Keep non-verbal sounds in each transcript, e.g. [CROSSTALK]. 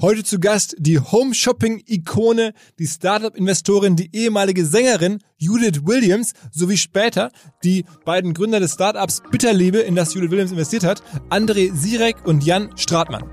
Heute zu Gast die Home-Shopping-Ikone, die Startup-Investorin, die ehemalige Sängerin Judith Williams sowie später die beiden Gründer des Startups Bitterliebe, in das Judith Williams investiert hat, André Sirek und Jan Stratmann.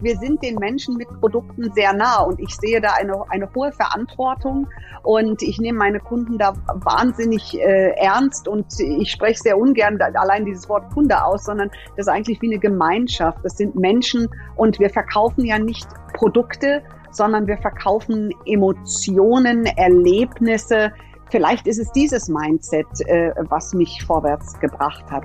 Wir sind den Menschen mit Produkten sehr nah und ich sehe da eine, eine hohe Verantwortung und ich nehme meine Kunden da wahnsinnig äh, ernst und ich spreche sehr ungern allein dieses Wort Kunde aus, sondern das ist eigentlich wie eine Gemeinschaft. Das sind Menschen und wir verkaufen ja nicht Produkte, sondern wir verkaufen Emotionen, Erlebnisse. Vielleicht ist es dieses Mindset, äh, was mich vorwärts gebracht hat.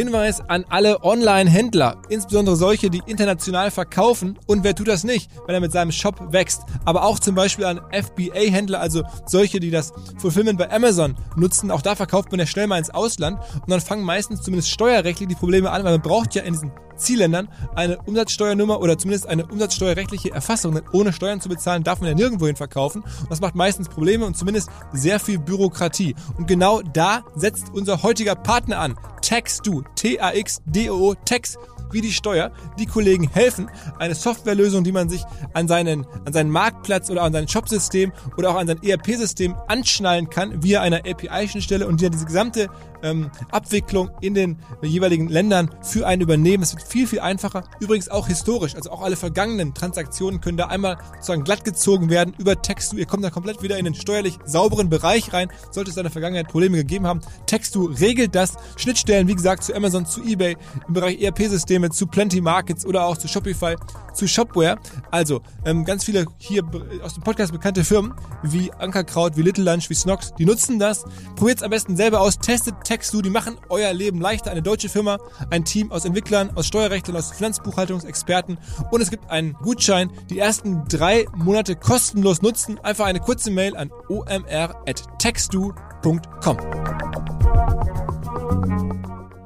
Hinweis an alle Online-Händler, insbesondere solche, die international verkaufen. Und wer tut das nicht, wenn er mit seinem Shop wächst? Aber auch zum Beispiel an FBA-Händler, also solche, die das Fulfillment bei Amazon nutzen. Auch da verkauft man ja schnell mal ins Ausland und dann fangen meistens zumindest steuerrechtlich die Probleme an, weil man braucht ja in diesen Zielländern eine Umsatzsteuernummer oder zumindest eine umsatzsteuerrechtliche Erfassung. Denn ohne Steuern zu bezahlen darf man ja nirgendwohin verkaufen. Und das macht meistens Probleme und zumindest sehr viel Bürokratie. Und genau da setzt unser heutiger Partner an. TaxDo. T-A-X-D-O-O. Tax wie die Steuer. Die Kollegen helfen, eine Softwarelösung, die man sich an seinen, an seinen Marktplatz oder an sein Shopsystem oder auch an sein ERP-System anschnallen kann via einer API-Schnittstelle und die dann diese gesamte ähm, Abwicklung in den jeweiligen Ländern für einen übernehmen. Es wird viel, viel einfacher. Übrigens auch historisch, also auch alle vergangenen Transaktionen können da einmal sozusagen glatt gezogen werden über Textu. Ihr kommt da komplett wieder in den steuerlich sauberen Bereich rein. Sollte es in der Vergangenheit Probleme gegeben haben, Textu regelt das. Schnittstellen, wie gesagt, zu Amazon, zu eBay, im Bereich ERP-Systeme, zu Plenty Markets oder auch zu Shopify, zu Shopware. Also ähm, ganz viele hier aus dem Podcast bekannte Firmen wie Ankerkraut, wie Little Lunch, wie Snox, die nutzen das. Probiert es am besten selber aus, testet TechStudie, die machen euer Leben leichter. Eine deutsche Firma, ein Team aus Entwicklern, aus Steuerrechtlern, aus Finanzbuchhaltungsexperten und es gibt einen Gutschein. Die ersten drei Monate kostenlos nutzen. Einfach eine kurze Mail an omr.textu.com.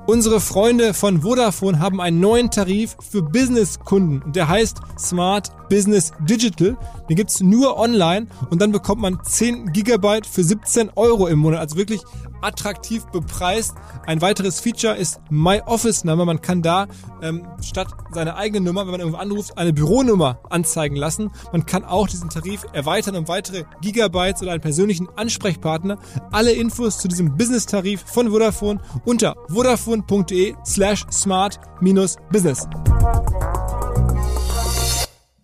Unsere Freunde von Vodafone haben einen neuen Tarif für Businesskunden. Der heißt Smart Business Digital. Den gibt's nur online und dann bekommt man 10 Gigabyte für 17 Euro im Monat. Also wirklich attraktiv bepreist. Ein weiteres Feature ist My Office Number. Man kann da ähm, statt seiner eigenen Nummer, wenn man irgendwo anruft, eine Büronummer anzeigen lassen. Man kann auch diesen Tarif erweitern um weitere Gigabytes oder einen persönlichen Ansprechpartner. Alle Infos zu diesem Business-Tarif von Vodafone unter vodafone.de slash smart-business.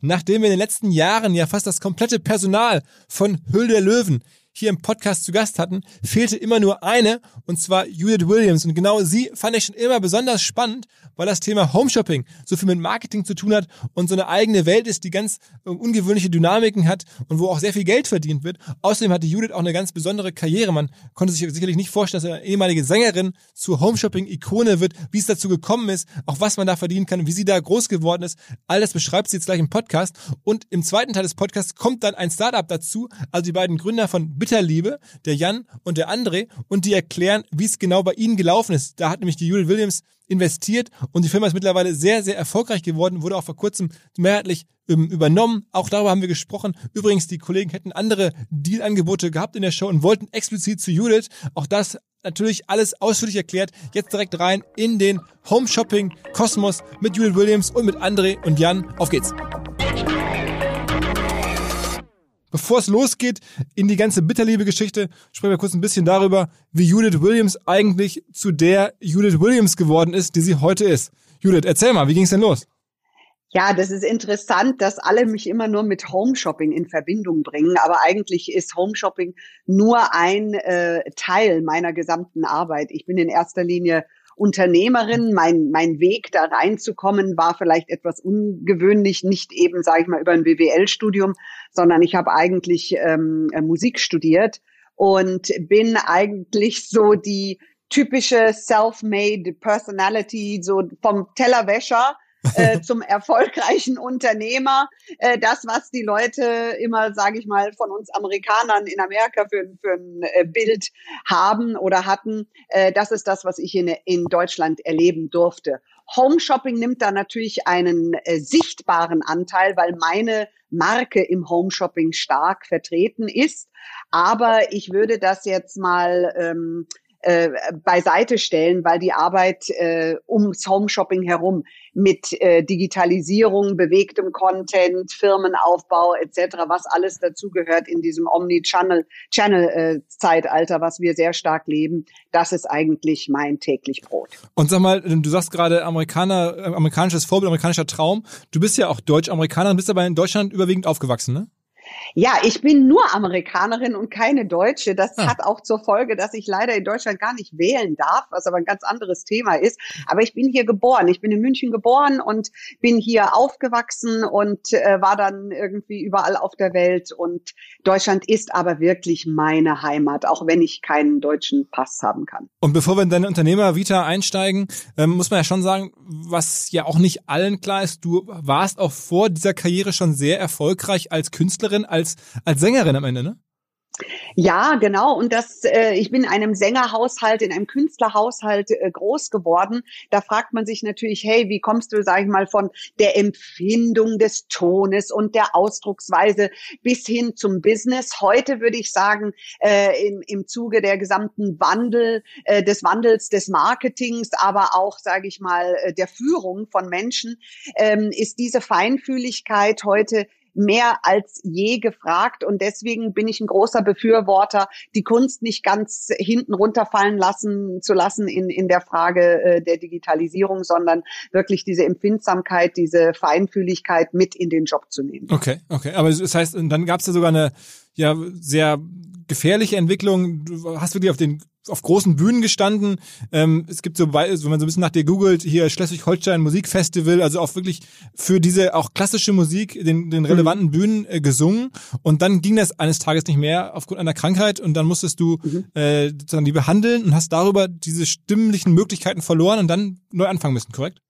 Nachdem wir in den letzten Jahren ja fast das komplette Personal von Hüll der Löwen hier im Podcast zu Gast hatten, fehlte immer nur eine, und zwar Judith Williams. Und genau sie fand ich schon immer besonders spannend, weil das Thema Homeshopping so viel mit Marketing zu tun hat und so eine eigene Welt ist, die ganz äh, ungewöhnliche Dynamiken hat und wo auch sehr viel Geld verdient wird. Außerdem hatte Judith auch eine ganz besondere Karriere. Man konnte sich sicherlich nicht vorstellen, dass eine ehemalige Sängerin zur Homeshopping-Ikone wird, wie es dazu gekommen ist, auch was man da verdienen kann, wie sie da groß geworden ist. All das beschreibt sie jetzt gleich im Podcast. Und im zweiten Teil des Podcasts kommt dann ein Startup dazu, also die beiden Gründer von Bitterliebe, der Jan und der André, und die erklären, wie es genau bei ihnen gelaufen ist. Da hat nämlich die Judith Williams investiert und die Firma ist mittlerweile sehr, sehr erfolgreich geworden, wurde auch vor kurzem mehrheitlich ähm, übernommen. Auch darüber haben wir gesprochen. Übrigens, die Kollegen hätten andere Dealangebote gehabt in der Show und wollten explizit zu Judith. Auch das natürlich alles ausführlich erklärt. Jetzt direkt rein in den Home Shopping Kosmos mit Judith Williams und mit André und Jan. Auf geht's! Bevor es losgeht in die ganze Bitterliebe-Geschichte, sprechen wir kurz ein bisschen darüber, wie Judith Williams eigentlich zu der Judith Williams geworden ist, die sie heute ist. Judith, erzähl mal, wie ging es denn los? Ja, das ist interessant, dass alle mich immer nur mit Home Shopping in Verbindung bringen, aber eigentlich ist Home Shopping nur ein äh, Teil meiner gesamten Arbeit. Ich bin in erster Linie Unternehmerin. Mein, mein Weg da reinzukommen war vielleicht etwas ungewöhnlich, nicht eben, sage ich mal, über ein BWL-Studium, sondern ich habe eigentlich ähm, äh, Musik studiert und bin eigentlich so die typische self-made Personality, so vom Tellerwäscher äh, zum erfolgreichen Unternehmer. Äh, das, was die Leute immer, sage ich mal, von uns Amerikanern in Amerika für, für ein äh, Bild haben oder hatten, äh, das ist das, was ich in, in Deutschland erleben durfte. Home Shopping nimmt da natürlich einen äh, sichtbaren Anteil, weil meine Marke im Home Shopping stark vertreten ist. Aber ich würde das jetzt mal ähm, äh, beiseite stellen, weil die Arbeit äh, ums Home-Shopping herum mit äh, Digitalisierung, bewegtem Content, Firmenaufbau etc., was alles dazugehört in diesem Omni-Channel-Zeitalter, äh, was wir sehr stark leben, das ist eigentlich mein täglich Brot. Und sag mal, du sagst gerade Amerikaner, äh, amerikanisches Vorbild, amerikanischer Traum. Du bist ja auch Deutsch-Amerikaner, bist aber in Deutschland überwiegend aufgewachsen, ne? Ja, ich bin nur Amerikanerin und keine Deutsche. Das ah. hat auch zur Folge, dass ich leider in Deutschland gar nicht wählen darf, was aber ein ganz anderes Thema ist. Aber ich bin hier geboren. Ich bin in München geboren und bin hier aufgewachsen und äh, war dann irgendwie überall auf der Welt. Und Deutschland ist aber wirklich meine Heimat, auch wenn ich keinen deutschen Pass haben kann. Und bevor wir in deine Unternehmer-Vita einsteigen, ähm, muss man ja schon sagen, was ja auch nicht allen klar ist, du warst auch vor dieser Karriere schon sehr erfolgreich als Künstlerin als, als Sängerin am Ende, ne? Ja, genau. Und das, äh, ich bin in einem Sängerhaushalt, in einem Künstlerhaushalt äh, groß geworden. Da fragt man sich natürlich, hey, wie kommst du, sag ich mal, von der Empfindung des Tones und der Ausdrucksweise bis hin zum Business? Heute würde ich sagen, äh, im, im Zuge der gesamten Wandel, äh, des Wandels des Marketings, aber auch, sage ich mal, äh, der Führung von Menschen, ähm, ist diese Feinfühligkeit heute mehr als je gefragt. Und deswegen bin ich ein großer Befürworter, die Kunst nicht ganz hinten runterfallen lassen zu lassen in, in der Frage äh, der Digitalisierung, sondern wirklich diese Empfindsamkeit, diese Feinfühligkeit mit in den Job zu nehmen. Okay, okay. Aber das heißt, dann gab es ja sogar eine ja sehr gefährliche Entwicklung. Du hast wirklich auf den auf großen Bühnen gestanden. Ähm, es gibt so, wenn man so ein bisschen nach dir googelt, hier Schleswig-Holstein Musikfestival, also auch wirklich für diese auch klassische Musik den, den relevanten mhm. Bühnen äh, gesungen. Und dann ging das eines Tages nicht mehr aufgrund einer Krankheit und dann musstest du mhm. äh, sozusagen die behandeln und hast darüber diese stimmlichen Möglichkeiten verloren und dann neu anfangen müssen, korrekt?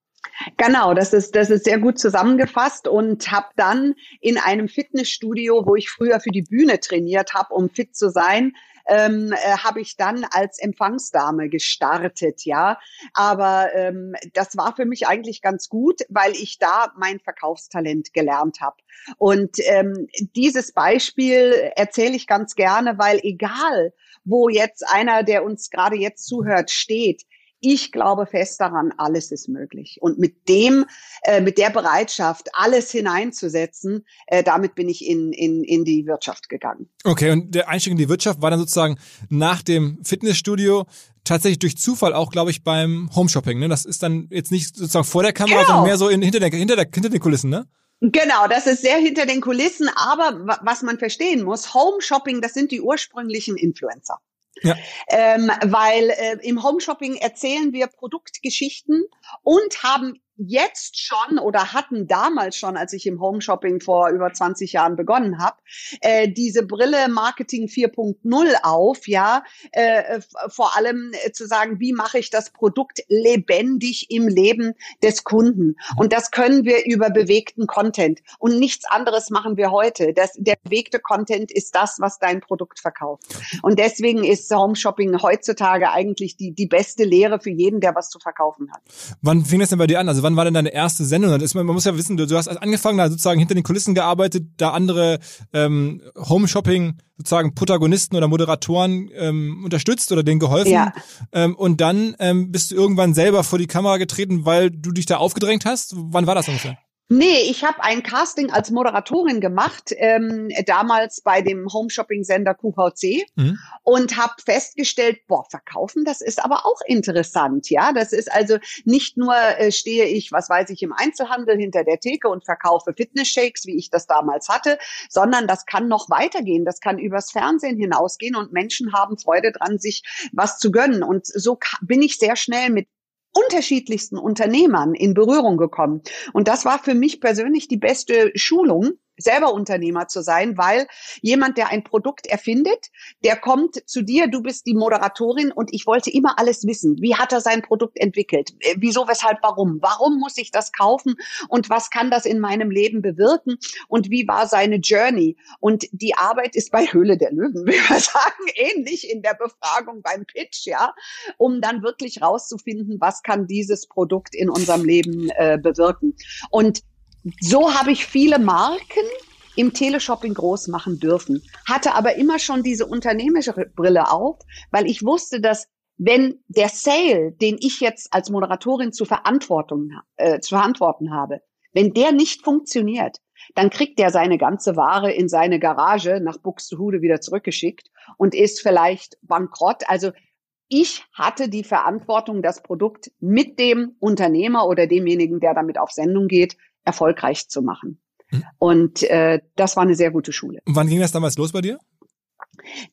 Genau, das ist, das ist sehr gut zusammengefasst und habe dann in einem Fitnessstudio, wo ich früher für die Bühne trainiert habe, um fit zu sein, ähm, äh, habe ich dann als Empfangsdame gestartet, ja. Aber ähm, das war für mich eigentlich ganz gut, weil ich da mein Verkaufstalent gelernt habe. Und ähm, dieses Beispiel erzähle ich ganz gerne, weil egal, wo jetzt einer, der uns gerade jetzt zuhört, steht, ich glaube fest daran, alles ist möglich. Und mit dem, äh, mit der Bereitschaft, alles hineinzusetzen, äh, damit bin ich in, in, in die Wirtschaft gegangen. Okay, und der Einstieg in die Wirtschaft war dann sozusagen nach dem Fitnessstudio tatsächlich durch Zufall auch, glaube ich, beim Homeshopping. Ne? Das ist dann jetzt nicht sozusagen vor der Kamera, genau. sondern mehr so in, hinter, der, hinter, der, hinter den Kulissen, ne? Genau, das ist sehr hinter den Kulissen, aber was man verstehen muss, Home Shopping, das sind die ursprünglichen Influencer. Ja. Ähm, weil äh, im Home Shopping erzählen wir Produktgeschichten und haben jetzt schon oder hatten damals schon, als ich im Home Shopping vor über 20 Jahren begonnen habe, äh, diese Brille Marketing 4.0 auf, ja, äh, vor allem äh, zu sagen, wie mache ich das Produkt lebendig im Leben des Kunden? Und das können wir über bewegten Content und nichts anderes machen wir heute. Das, der bewegte Content ist das, was dein Produkt verkauft. Und deswegen ist Home Shopping heutzutage eigentlich die die beste Lehre für jeden, der was zu verkaufen hat. Wann fing das denn bei dir an? Also wann war denn deine erste Sendung? Das ist, man muss ja wissen, du, du hast angefangen, da sozusagen hinter den Kulissen gearbeitet, da andere ähm, Home-Shopping sozusagen Protagonisten oder Moderatoren ähm, unterstützt oder denen geholfen. Ja. Ähm, und dann ähm, bist du irgendwann selber vor die Kamera getreten, weil du dich da aufgedrängt hast. Wann war das ungefähr? Nee, ich habe ein Casting als Moderatorin gemacht, ähm, damals bei dem Home-Shopping-Sender QVC mhm. und habe festgestellt, boah, verkaufen, das ist aber auch interessant, ja. Das ist also nicht nur äh, stehe ich, was weiß ich, im Einzelhandel hinter der Theke und verkaufe Fitness-Shakes, wie ich das damals hatte, sondern das kann noch weitergehen, das kann übers Fernsehen hinausgehen und Menschen haben Freude dran, sich was zu gönnen. Und so bin ich sehr schnell mit unterschiedlichsten Unternehmern in Berührung gekommen. Und das war für mich persönlich die beste Schulung, selber Unternehmer zu sein, weil jemand, der ein Produkt erfindet, der kommt zu dir, du bist die Moderatorin und ich wollte immer alles wissen. Wie hat er sein Produkt entwickelt? Äh, wieso, weshalb, warum? Warum muss ich das kaufen und was kann das in meinem Leben bewirken und wie war seine Journey? Und die Arbeit ist bei Höhle der Löwen, [LAUGHS] will man sagen, ähnlich in der Befragung beim Pitch, ja, um dann wirklich rauszufinden, was kann dieses Produkt in unserem Leben äh, bewirken. Und so habe ich viele Marken im Teleshopping groß machen dürfen, hatte aber immer schon diese unternehmerische Brille auf, weil ich wusste, dass wenn der Sale, den ich jetzt als Moderatorin zu, Verantwortung, äh, zu verantworten habe, wenn der nicht funktioniert, dann kriegt der seine ganze Ware in seine Garage nach Buxtehude wieder zurückgeschickt und ist vielleicht bankrott. Also ich hatte die Verantwortung, das Produkt mit dem Unternehmer oder demjenigen, der damit auf Sendung geht, erfolgreich zu machen. Hm. Und äh, das war eine sehr gute Schule. Und wann ging das damals los bei dir?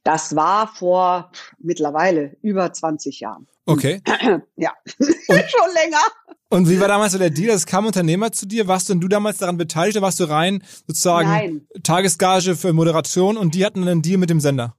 Das war vor mittlerweile über 20 Jahren. Okay. [CLEARS THROAT] ja, [LAUGHS] schon länger. Und wie war damals so der Deal? Es kam Unternehmer zu dir. Warst denn du damals daran beteiligt oder warst du rein sozusagen Nein. Tagesgage für Moderation und die hatten einen Deal mit dem Sender?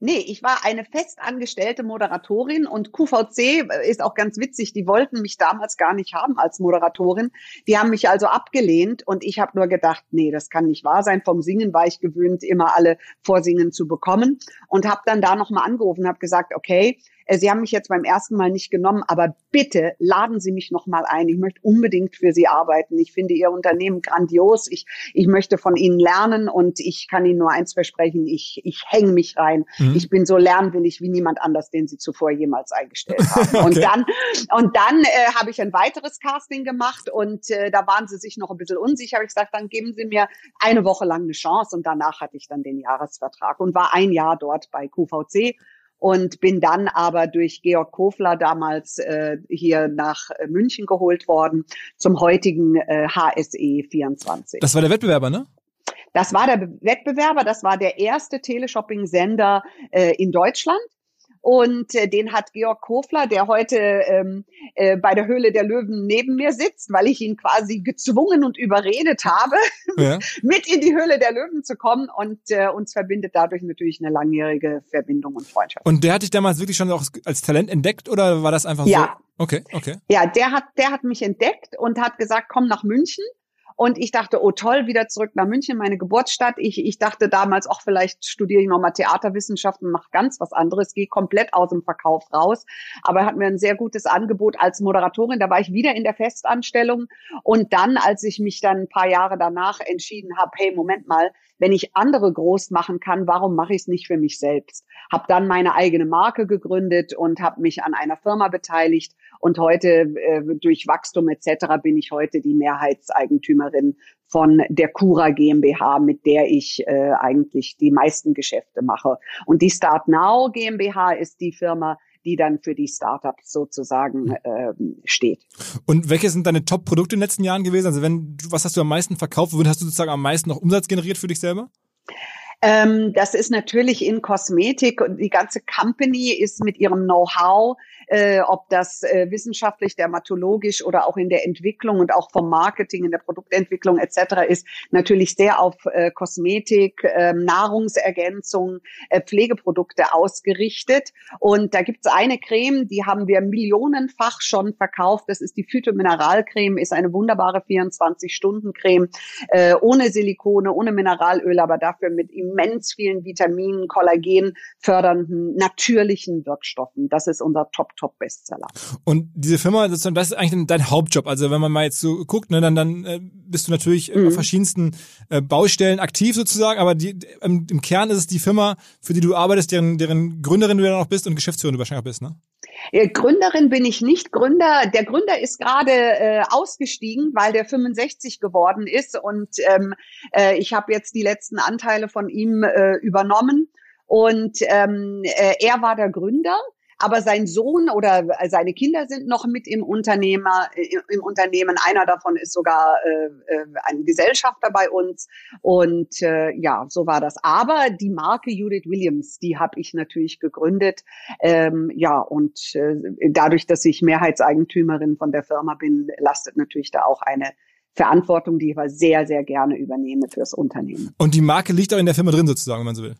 Nee, ich war eine festangestellte Moderatorin und QVC ist auch ganz witzig, die wollten mich damals gar nicht haben als Moderatorin. Die haben mich also abgelehnt und ich habe nur gedacht, nee, das kann nicht wahr sein. Vom Singen war ich gewöhnt, immer alle Vorsingen zu bekommen und habe dann da nochmal angerufen, habe gesagt, okay, Sie haben mich jetzt beim ersten Mal nicht genommen, aber bitte laden Sie mich noch mal ein. Ich möchte unbedingt für Sie arbeiten. Ich finde Ihr Unternehmen grandios. Ich, ich möchte von Ihnen lernen und ich kann Ihnen nur eins versprechen. Ich, ich hänge mich rein. Mhm. Ich bin so lernwillig wie niemand anders, den Sie zuvor jemals eingestellt haben. [LAUGHS] okay. Und dann, und dann äh, habe ich ein weiteres Casting gemacht und äh, da waren Sie sich noch ein bisschen unsicher. Habe ich gesagt, dann geben Sie mir eine Woche lang eine Chance und danach hatte ich dann den Jahresvertrag und war ein Jahr dort bei QVC und bin dann aber durch Georg Kofler damals äh, hier nach äh, München geholt worden zum heutigen äh, HSE 24. Das war der Wettbewerber, ne? Das war der Wettbewerber, das war der erste Teleshopping-Sender äh, in Deutschland. Und äh, den hat Georg Kofler, der heute ähm, äh, bei der Höhle der Löwen neben mir sitzt, weil ich ihn quasi gezwungen und überredet habe, [LAUGHS] ja. mit in die Höhle der Löwen zu kommen. Und äh, uns verbindet dadurch natürlich eine langjährige Verbindung und Freundschaft. Und der hat dich damals wirklich schon auch als Talent entdeckt oder war das einfach ja. so? Okay, okay. Ja, der hat, der hat mich entdeckt und hat gesagt, komm nach München. Und ich dachte, oh toll, wieder zurück nach München, meine Geburtsstadt. Ich, ich dachte damals, auch vielleicht studiere ich nochmal Theaterwissenschaften, mache ganz was anderes, gehe komplett aus dem Verkauf raus. Aber er hat mir ein sehr gutes Angebot als Moderatorin. Da war ich wieder in der Festanstellung. Und dann, als ich mich dann ein paar Jahre danach entschieden habe, hey, Moment mal, wenn ich andere groß machen kann, warum mache ich es nicht für mich selbst? Habe dann meine eigene Marke gegründet und habe mich an einer Firma beteiligt und heute äh, durch Wachstum etc. bin ich heute die Mehrheitseigentümerin von der Cura GmbH, mit der ich äh, eigentlich die meisten Geschäfte mache. Und die Start Now GmbH ist die Firma, die dann für die Startups sozusagen äh, steht. Und welche sind deine Top-Produkte in den letzten Jahren gewesen? Also wenn was hast du am meisten verkauft? Hast du sozusagen am meisten noch Umsatz generiert für dich selber? Ähm, das ist natürlich in Kosmetik und die ganze Company ist mit ihrem Know-how äh, ob das äh, wissenschaftlich, dermatologisch oder auch in der Entwicklung und auch vom Marketing, in der Produktentwicklung etc. ist, natürlich sehr auf äh, Kosmetik, äh, Nahrungsergänzung, äh, Pflegeprodukte ausgerichtet. Und da gibt es eine Creme, die haben wir millionenfach schon verkauft. Das ist die Phytomineralcreme, ist eine wunderbare 24-Stunden-Creme, äh, ohne Silikone, ohne Mineralöl, aber dafür mit immens vielen Vitaminen, Kollagen fördernden, natürlichen Wirkstoffen. Das ist unser Top Top-Bestseller. Und diese Firma, das ist eigentlich dein Hauptjob. Also wenn man mal jetzt so guckt, ne, dann, dann äh, bist du natürlich mhm. auf verschiedensten äh, Baustellen aktiv sozusagen, aber die, im, im Kern ist es die Firma, für die du arbeitest, deren, deren Gründerin du ja noch bist und Geschäftsführerin du wahrscheinlich auch bist, ne? Gründerin bin ich nicht. Gründer, der Gründer ist gerade äh, ausgestiegen, weil der 65 geworden ist und ähm, äh, ich habe jetzt die letzten Anteile von ihm äh, übernommen. Und ähm, äh, er war der Gründer aber sein Sohn oder seine Kinder sind noch mit im Unternehmer, äh, im Unternehmen. Einer davon ist sogar äh, äh, ein Gesellschafter bei uns. Und äh, ja, so war das. Aber die Marke Judith Williams, die habe ich natürlich gegründet. Ähm, ja, und äh, dadurch, dass ich Mehrheitseigentümerin von der Firma bin, lastet natürlich da auch eine Verantwortung, die ich aber sehr, sehr gerne übernehme fürs Unternehmen. Und die Marke liegt auch in der Firma drin sozusagen, wenn man so will.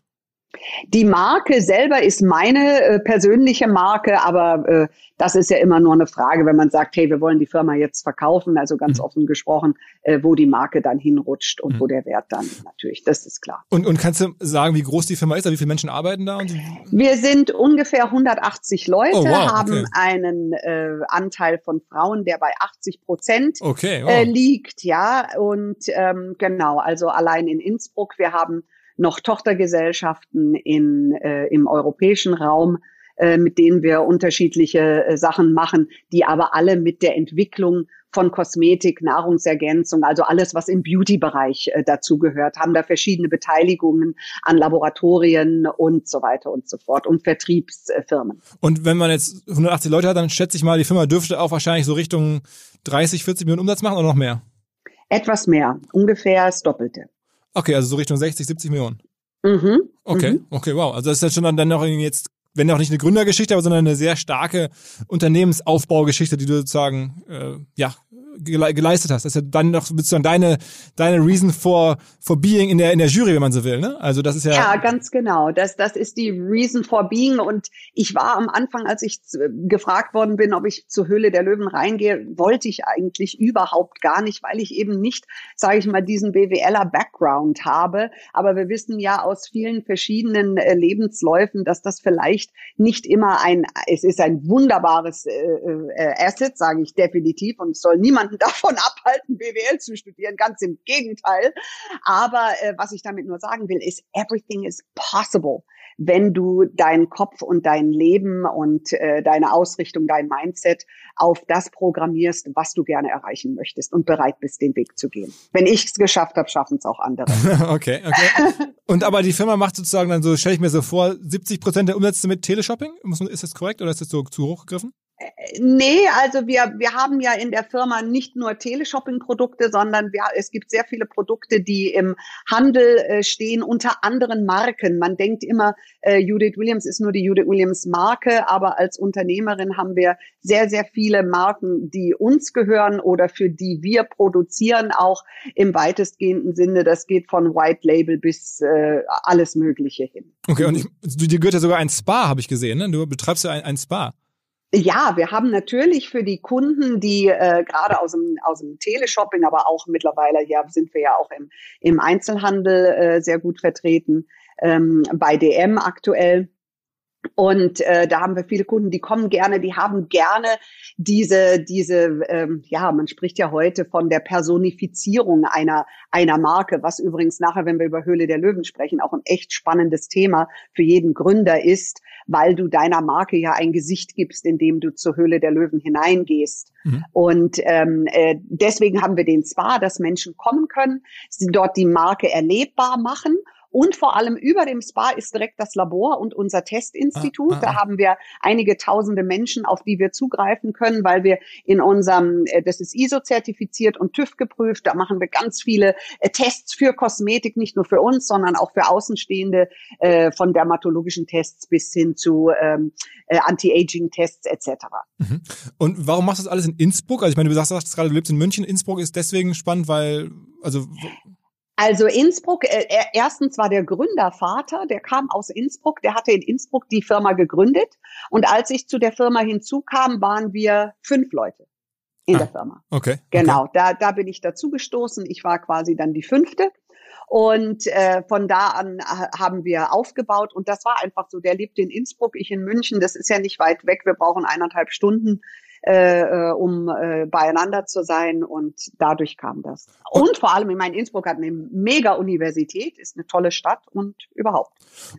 Die Marke selber ist meine äh, persönliche Marke, aber äh, das ist ja immer nur eine Frage, wenn man sagt, hey, wir wollen die Firma jetzt verkaufen, also ganz mhm. offen gesprochen, äh, wo die Marke dann hinrutscht und mhm. wo der Wert dann natürlich, das ist klar. Und, und kannst du sagen, wie groß die Firma ist, wie viele Menschen arbeiten da? wir sind ungefähr 180 Leute, oh, wow, haben okay. einen äh, Anteil von Frauen, der bei 80 Prozent okay, wow. äh, liegt, ja, und ähm, genau, also allein in Innsbruck, wir haben noch Tochtergesellschaften in, äh, im europäischen Raum, äh, mit denen wir unterschiedliche äh, Sachen machen, die aber alle mit der Entwicklung von Kosmetik, Nahrungsergänzung, also alles, was im Beauty-Bereich äh, dazugehört, haben da verschiedene Beteiligungen an Laboratorien und so weiter und so fort und Vertriebsfirmen. Und wenn man jetzt 180 Leute hat, dann schätze ich mal, die Firma dürfte auch wahrscheinlich so Richtung 30, 40 Millionen Umsatz machen oder noch mehr? Etwas mehr, ungefähr das Doppelte. Okay, also so Richtung 60, 70 Millionen. Mhm. Okay, mhm. okay, wow. Also das ist ja schon dann noch jetzt, wenn auch nicht eine Gründergeschichte, aber sondern eine sehr starke Unternehmensaufbaugeschichte, die du sozusagen äh, ja geleistet hast. Das ist ja dann noch sozusagen deine, deine Reason for, for being in der, in der Jury, wenn man so will, ne? Also das ist ja. Ja, ganz genau. Das, das ist die Reason for being. Und ich war am Anfang, als ich gefragt worden bin, ob ich zur Höhle der Löwen reingehe, wollte ich eigentlich überhaupt gar nicht, weil ich eben nicht, sage ich mal, diesen BWLer Background habe. Aber wir wissen ja aus vielen verschiedenen äh, Lebensläufen, dass das vielleicht nicht immer ein, es ist ein wunderbares äh, äh, Asset, sage ich definitiv, und es soll niemand niemanden [LAUGHS] davon abhalten, BWL zu studieren. Ganz im Gegenteil. Aber äh, was ich damit nur sagen will, ist, everything is possible wenn du deinen Kopf und dein Leben und äh, deine Ausrichtung, dein Mindset auf das programmierst, was du gerne erreichen möchtest und bereit bist, den Weg zu gehen. Wenn ich es geschafft habe, schaffen es auch andere. [LAUGHS] okay, okay. Und aber die Firma macht sozusagen dann so, stelle ich mir so vor, 70 Prozent der Umsätze mit Teleshopping? Ist das korrekt oder ist das so zu hoch gegriffen? Nee, also wir, wir haben ja in der Firma nicht nur Teleshopping-Produkte, sondern wir, es gibt sehr viele Produkte, die im Handel äh, stehen unter anderen Marken. Man denkt immer, äh, Judith Williams ist nur die Judith Williams Marke, aber als Unternehmerin haben wir sehr, sehr viele Marken, die uns gehören oder für die wir produzieren, auch im weitestgehenden Sinne. Das geht von White Label bis äh, alles Mögliche hin. Okay, und ich, dir gehört ja sogar ein Spa, habe ich gesehen. Ne? Du betreibst ja ein, ein Spa. Ja, wir haben natürlich für die Kunden, die äh, gerade aus dem, aus dem Teleshopping, aber auch mittlerweile ja sind wir ja auch im, im Einzelhandel äh, sehr gut vertreten, ähm, bei DM aktuell. Und äh, da haben wir viele Kunden, die kommen gerne, die haben gerne diese, diese, ähm, ja, man spricht ja heute von der Personifizierung einer, einer Marke, was übrigens nachher, wenn wir über Höhle der Löwen sprechen, auch ein echt spannendes Thema für jeden Gründer ist, weil du deiner Marke ja ein Gesicht gibst, indem du zur Höhle der Löwen hineingehst. Mhm. Und ähm, äh, deswegen haben wir den Spa, dass Menschen kommen können, sie dort die Marke erlebbar machen und vor allem über dem Spa ist direkt das Labor und unser Testinstitut. Ah, ah, da haben wir einige tausende Menschen, auf die wir zugreifen können, weil wir in unserem, äh, das ist ISO-zertifiziert und TÜV geprüft. Da machen wir ganz viele äh, Tests für Kosmetik, nicht nur für uns, sondern auch für Außenstehende, äh, von dermatologischen Tests bis hin zu ähm, Anti-Aging-Tests etc. Mhm. Und warum machst du das alles in Innsbruck? Also ich meine, du sagst gerade, du lebst in München. Innsbruck ist deswegen spannend, weil, also also Innsbruck, äh, erstens war der Gründervater, der kam aus Innsbruck, der hatte in Innsbruck die Firma gegründet. Und als ich zu der Firma hinzukam, waren wir fünf Leute in ah, der Firma. Okay. Genau, okay. da, da bin ich dazu gestoßen. Ich war quasi dann die fünfte. Und äh, von da an haben wir aufgebaut. Und das war einfach so. Der lebt in Innsbruck, ich in München. Das ist ja nicht weit weg. Wir brauchen eineinhalb Stunden äh, äh, um äh, beieinander zu sein und dadurch kam das. Und vor allem, ich meine, Innsbruck hat eine mega Universität, ist eine tolle Stadt und überhaupt.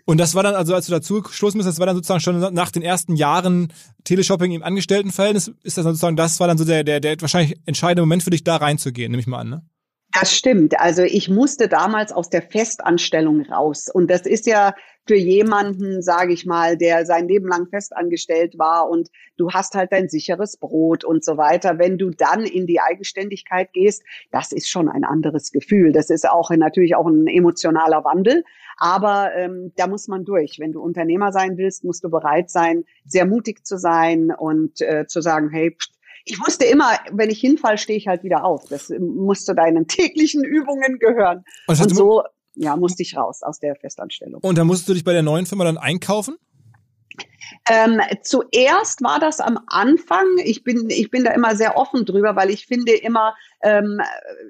Und das war dann, also als du dazu geschlossen bist, das war dann sozusagen schon nach den ersten Jahren Teleshopping im Angestelltenverhältnis, ist das sozusagen, das war dann so der, der, der wahrscheinlich entscheidende Moment für dich, da reinzugehen, nehme ich mal an, ne? Das stimmt. Also ich musste damals aus der Festanstellung raus. Und das ist ja für jemanden, sage ich mal, der sein Leben lang festangestellt war und du hast halt dein sicheres Brot und so weiter. Wenn du dann in die Eigenständigkeit gehst, das ist schon ein anderes Gefühl. Das ist auch natürlich auch ein emotionaler Wandel. Aber ähm, da muss man durch. Wenn du Unternehmer sein willst, musst du bereit sein, sehr mutig zu sein und äh, zu sagen, hey, pst, Ich wusste immer, wenn ich hinfall, stehe ich halt wieder auf. Das muss zu deinen [LAUGHS] täglichen Übungen gehören. Und, und so ja, musste ich raus aus der Festanstellung. Und dann musstest du dich bei der neuen Firma dann einkaufen? Ähm, zuerst war das am Anfang, ich bin, ich bin da immer sehr offen drüber, weil ich finde immer, ähm,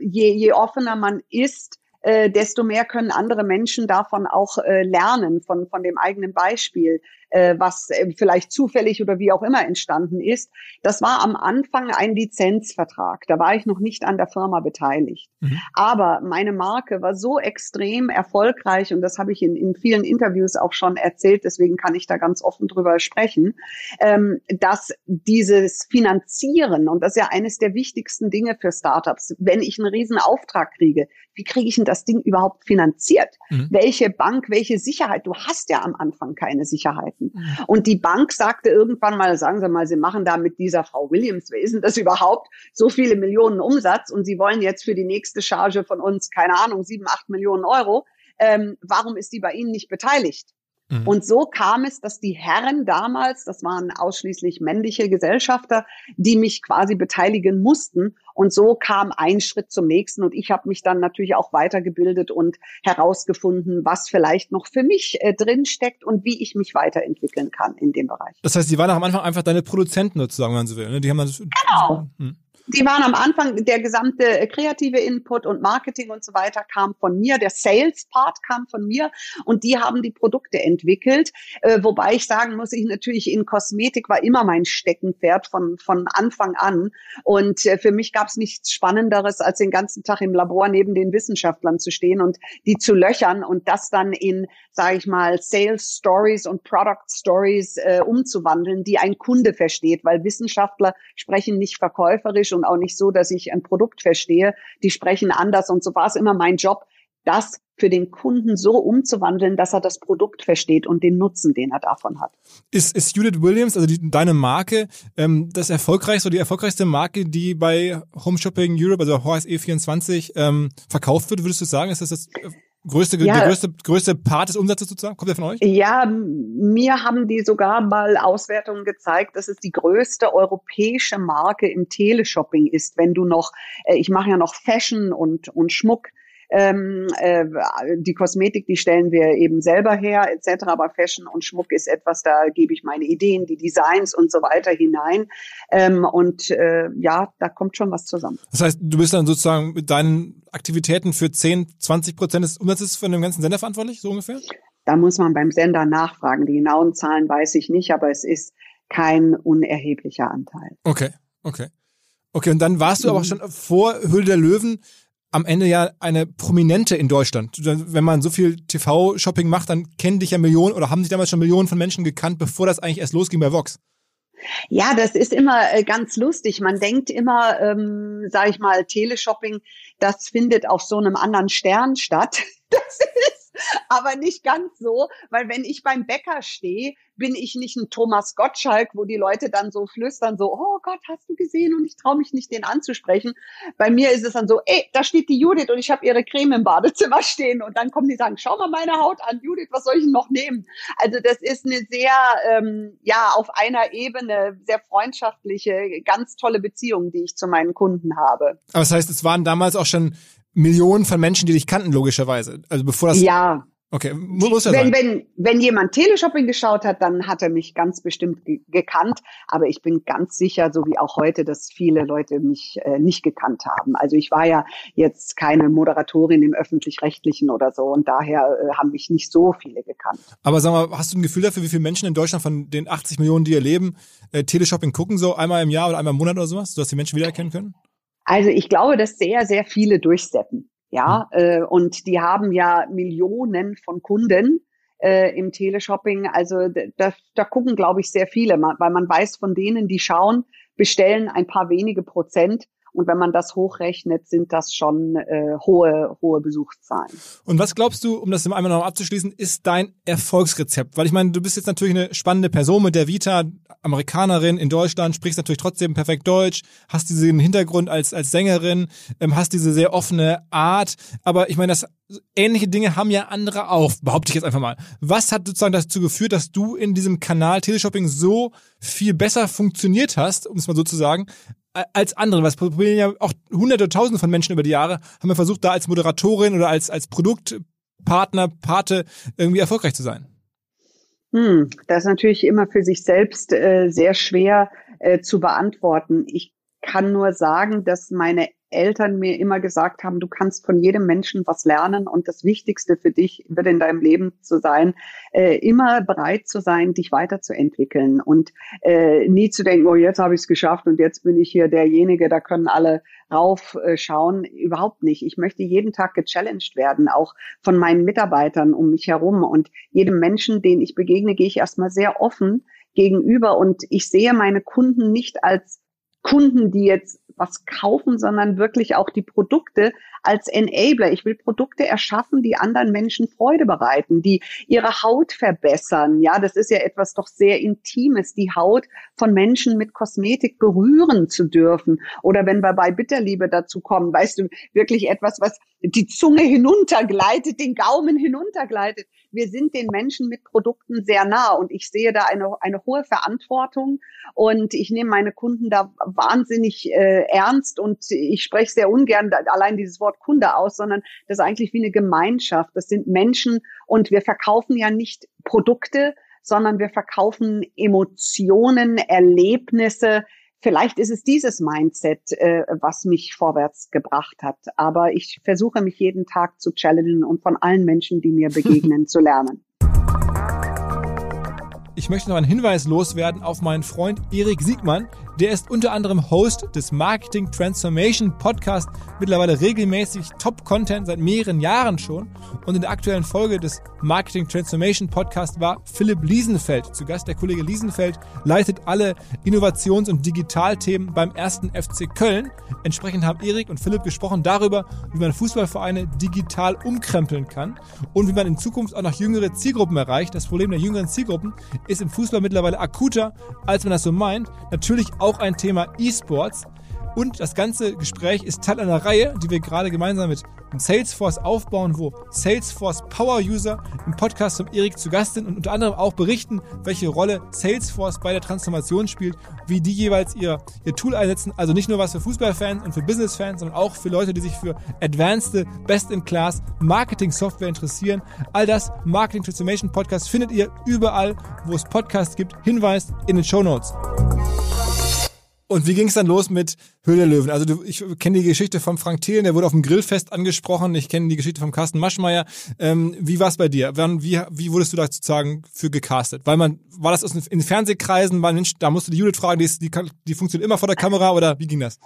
je, je offener man ist, äh, desto mehr können andere Menschen davon auch äh, lernen, von, von dem eigenen Beispiel äh, was äh, vielleicht zufällig oder wie auch immer entstanden ist. Das war am Anfang ein Lizenzvertrag. Da war ich noch nicht an der Firma beteiligt. Mhm. Aber meine Marke war so extrem erfolgreich und das habe ich in, in vielen Interviews auch schon erzählt, deswegen kann ich da ganz offen drüber sprechen, ähm, dass dieses Finanzieren, und das ist ja eines der wichtigsten Dinge für Startups, wenn ich einen riesen Auftrag kriege, wie kriege ich denn das Ding überhaupt finanziert? Mhm. Welche Bank, welche Sicherheit? Du hast ja am Anfang keine Sicherheit. Mhm. Und die Bank sagte irgendwann mal, sagen Sie mal, Sie machen da mit dieser Frau Williams, wer ist denn das überhaupt, so viele Millionen Umsatz und Sie wollen jetzt für die nächste Charge von uns, keine Ahnung, sieben, acht Millionen Euro. Ähm, warum ist die bei Ihnen nicht beteiligt? Mhm. Und so kam es, dass die Herren damals, das waren ausschließlich männliche Gesellschafter, die mich quasi beteiligen mussten. Und so kam ein Schritt zum nächsten. Und ich habe mich dann natürlich auch weitergebildet und herausgefunden, was vielleicht noch für mich äh, drin steckt und wie ich mich weiterentwickeln kann in dem Bereich. Das heißt, die waren am Anfang einfach deine Produzenten sozusagen, wenn man so will. Ne? Die haben dann genau. Hm. Die waren am Anfang, der gesamte kreative Input und Marketing und so weiter kam von mir, der Sales-Part kam von mir und die haben die Produkte entwickelt. Äh, wobei ich sagen muss, ich natürlich in Kosmetik war immer mein Steckenpferd von, von Anfang an. Und äh, für mich gab es nichts Spannenderes, als den ganzen Tag im Labor neben den Wissenschaftlern zu stehen und die zu löchern und das dann in, sage ich mal, Sales Stories und Product Stories äh, umzuwandeln, die ein Kunde versteht, weil Wissenschaftler sprechen nicht verkäuferisch und auch nicht so, dass ich ein Produkt verstehe. Die sprechen anders und so war es immer mein Job, das für den Kunden so umzuwandeln, dass er das Produkt versteht und den Nutzen, den er davon hat. Ist, ist Judith Williams, also die, deine Marke, ähm, das erfolgreichste oder die erfolgreichste Marke, die bei Home Shopping Europe, also HSE24, ähm, verkauft wird, würdest du sagen? Ist das das Größte, ja, der größte, größte Part des Umsatzes sozusagen? Kommt der von euch? Ja, mir haben die sogar mal Auswertungen gezeigt, dass es die größte europäische Marke im Teleshopping ist. Wenn du noch, äh, ich mache ja noch Fashion und, und Schmuck, ähm, äh, die Kosmetik, die stellen wir eben selber her, etc. Aber Fashion und Schmuck ist etwas, da gebe ich meine Ideen, die Designs und so weiter hinein. Ähm, und äh, ja, da kommt schon was zusammen. Das heißt, du bist dann sozusagen mit deinen Aktivitäten für 10, 20 Prozent des Umsatzes von dem ganzen Sender verantwortlich, so ungefähr? Da muss man beim Sender nachfragen. Die genauen Zahlen weiß ich nicht, aber es ist kein unerheblicher Anteil. Okay, okay. Okay, und dann warst du mhm. aber schon vor Höhle der Löwen am Ende ja eine Prominente in Deutschland. Wenn man so viel TV-Shopping macht, dann kennen dich ja Millionen oder haben sich damals schon Millionen von Menschen gekannt, bevor das eigentlich erst losging bei Vox. Ja, das ist immer äh, ganz lustig. Man denkt immer, ähm, sage ich mal, Teleshopping, das findet auf so einem anderen Stern statt. [LAUGHS] Das ist aber nicht ganz so, weil wenn ich beim Bäcker stehe, bin ich nicht ein Thomas Gottschalk, wo die Leute dann so flüstern, so, oh Gott, hast du gesehen? Und ich traue mich nicht, den anzusprechen. Bei mir ist es dann so, ey, da steht die Judith und ich habe ihre Creme im Badezimmer [LAUGHS] stehen. Und dann kommen die sagen, schau mal meine Haut an, Judith, was soll ich denn noch nehmen? Also das ist eine sehr, ähm, ja, auf einer Ebene sehr freundschaftliche, ganz tolle Beziehung, die ich zu meinen Kunden habe. Aber das heißt, es waren damals auch schon Millionen von Menschen, die dich kannten, logischerweise. Also bevor das. Ja, Okay, muss ja wenn, sein. Wenn, wenn jemand Teleshopping geschaut hat, dann hat er mich ganz bestimmt ge gekannt. Aber ich bin ganz sicher, so wie auch heute, dass viele Leute mich äh, nicht gekannt haben. Also ich war ja jetzt keine Moderatorin im öffentlich-rechtlichen oder so und daher äh, haben mich nicht so viele gekannt. Aber sag mal, hast du ein Gefühl dafür, wie viele Menschen in Deutschland von den 80 Millionen, die hier leben, äh, Teleshopping gucken, so einmal im Jahr oder einmal im Monat oder sowas, sodass die Menschen wiedererkennen können? Also ich glaube, dass sehr, sehr viele durchsteppen. Ja, mhm. äh, und die haben ja Millionen von Kunden äh, im Teleshopping. Also da, da gucken, glaube ich, sehr viele, weil man weiß von denen, die schauen, bestellen ein paar wenige Prozent und wenn man das hochrechnet, sind das schon äh, hohe, hohe Besuchszahlen. Und was glaubst du, um das einmal noch abzuschließen, ist dein Erfolgsrezept? Weil ich meine, du bist jetzt natürlich eine spannende Person mit der Vita, Amerikanerin in Deutschland, sprichst natürlich trotzdem perfekt Deutsch, hast diesen Hintergrund als, als Sängerin, ähm, hast diese sehr offene Art. Aber ich meine, das ähnliche Dinge haben ja andere auch, behaupte ich jetzt einfach mal. Was hat sozusagen dazu geführt, dass du in diesem Kanal Teleshopping so viel besser funktioniert hast, um es mal so zu sagen, als andere. Was probieren ja auch hunderte, tausende von Menschen über die Jahre, haben wir versucht, da als Moderatorin oder als, als Produktpartner, Pate irgendwie erfolgreich zu sein. Hm, das ist natürlich immer für sich selbst äh, sehr schwer äh, zu beantworten. Ich kann nur sagen, dass meine Eltern mir immer gesagt haben, du kannst von jedem Menschen was lernen und das Wichtigste für dich wird in deinem Leben zu sein, äh, immer bereit zu sein, dich weiterzuentwickeln und äh, nie zu denken, oh, jetzt habe ich es geschafft und jetzt bin ich hier derjenige, da können alle raufschauen. Äh, Überhaupt nicht. Ich möchte jeden Tag gechallenged werden, auch von meinen Mitarbeitern um mich herum und jedem Menschen, den ich begegne, gehe ich erstmal sehr offen gegenüber und ich sehe meine Kunden nicht als Kunden, die jetzt was kaufen, sondern wirklich auch die Produkte als Enabler. Ich will Produkte erschaffen, die anderen Menschen Freude bereiten, die ihre Haut verbessern. Ja, das ist ja etwas doch sehr Intimes, die Haut von Menschen mit Kosmetik berühren zu dürfen. Oder wenn wir bei Bitterliebe dazu kommen, weißt du, wirklich etwas, was die Zunge hinuntergleitet, den Gaumen hinuntergleitet. Wir sind den Menschen mit Produkten sehr nah und ich sehe da eine, eine hohe Verantwortung und ich nehme meine Kunden da wahnsinnig äh, ernst und ich spreche sehr ungern allein dieses Wort Kunde aus, sondern das ist eigentlich wie eine Gemeinschaft. Das sind Menschen und wir verkaufen ja nicht Produkte, sondern wir verkaufen Emotionen, Erlebnisse. Vielleicht ist es dieses Mindset, äh, was mich vorwärts gebracht hat. Aber ich versuche mich jeden Tag zu challengen und von allen Menschen, die mir begegnen, [LAUGHS] zu lernen. Ich möchte noch einen Hinweis loswerden auf meinen Freund Erik Siegmann. Der ist unter anderem Host des Marketing Transformation Podcast, mittlerweile regelmäßig Top-Content seit mehreren Jahren schon. Und in der aktuellen Folge des Marketing Transformation Podcast war Philipp Liesenfeld zu Gast. Der Kollege Liesenfeld leitet alle Innovations- und Digitalthemen beim ersten FC Köln. Entsprechend haben Erik und Philipp gesprochen darüber, wie man Fußballvereine digital umkrempeln kann und wie man in Zukunft auch noch jüngere Zielgruppen erreicht. Das Problem der jüngeren Zielgruppen ist im Fußball mittlerweile akuter, als man das so meint. Natürlich auch ein Thema E-Sports. Und das ganze Gespräch ist Teil einer Reihe, die wir gerade gemeinsam mit Salesforce aufbauen, wo Salesforce Power User im Podcast von Erik zu Gast sind und unter anderem auch berichten, welche Rolle Salesforce bei der Transformation spielt, wie die jeweils ihr, ihr Tool einsetzen. Also nicht nur was für Fußballfans und für Businessfans, sondern auch für Leute, die sich für advanced, best-in-class Marketing-Software interessieren. All das Marketing Transformation Podcast findet ihr überall, wo es Podcasts gibt. Hinweis in den Show Notes. Und wie ging es dann los mit Höhle Löwen? Also du, ich kenne die Geschichte von Frank Thelen, der wurde auf dem Grillfest angesprochen. Ich kenne die Geschichte von Carsten Maschmeyer. Ähm, wie war es bei dir? Wann, wie, wie wurdest du da sozusagen für gecastet? Weil man, war das in Fernsehkreisen, war Mensch, da musste die Judith fragen, die, ist, die, die funktioniert immer vor der Kamera oder wie ging das?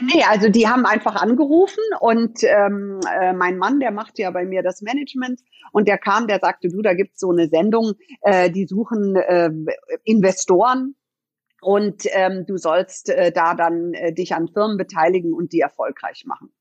Nee, also die haben einfach angerufen und ähm, äh, mein Mann, der macht ja bei mir das Management und der kam, der sagte, du, da gibt's so eine Sendung, äh, die suchen äh, Investoren und ähm, du sollst äh, da dann äh, dich an Firmen beteiligen und die erfolgreich machen.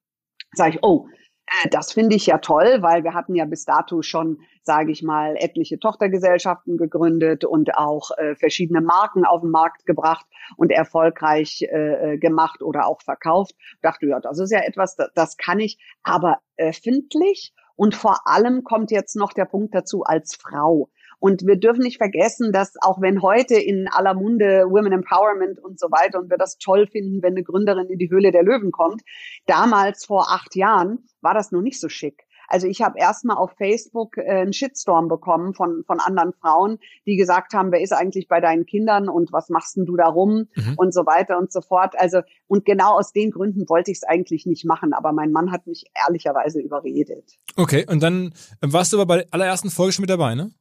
Sag ich, oh, äh, das finde ich ja toll, weil wir hatten ja bis dato schon, sage ich mal, etliche Tochtergesellschaften gegründet und auch äh, verschiedene Marken auf den Markt gebracht und erfolgreich äh, äh gemacht oder auch verkauft. Dachte, ja, das ist ja etwas, das, das kann ich, aber öffentlich und vor allem kommt jetzt noch der Punkt dazu als Frau. Und wir dürfen nicht vergessen, dass auch wenn heute in aller Munde Women Empowerment und so weiter und wir das toll finden, wenn eine Gründerin in die Höhle der Löwen kommt, damals vor acht Jahren war das noch nicht so schick. Also ich habe erstmal auf Facebook äh, einen Shitstorm bekommen von, von anderen Frauen, die gesagt haben, wer ist eigentlich bei deinen Kindern und was machst denn du da rum mhm. und so weiter und so fort. Also und genau aus den Gründen wollte ich es eigentlich nicht machen, aber mein Mann hat mich ehrlicherweise überredet. Okay, und dann warst du aber bei der allerersten Folge schon mit dabei, ne?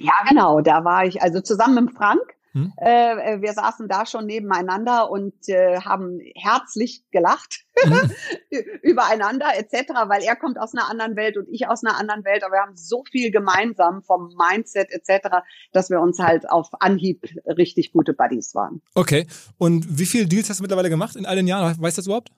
Ja, genau. Da war ich also zusammen mit Frank. Hm? Äh, wir saßen da schon nebeneinander und äh, haben herzlich gelacht hm? [LAUGHS] übereinander etc., weil er kommt aus einer anderen Welt und ich aus einer anderen Welt, aber wir haben so viel gemeinsam vom Mindset etc., dass wir uns halt auf Anhieb richtig gute Buddies waren. Okay. Und wie viele Deals hast du mittlerweile gemacht in all den Jahren? Weißt du das überhaupt?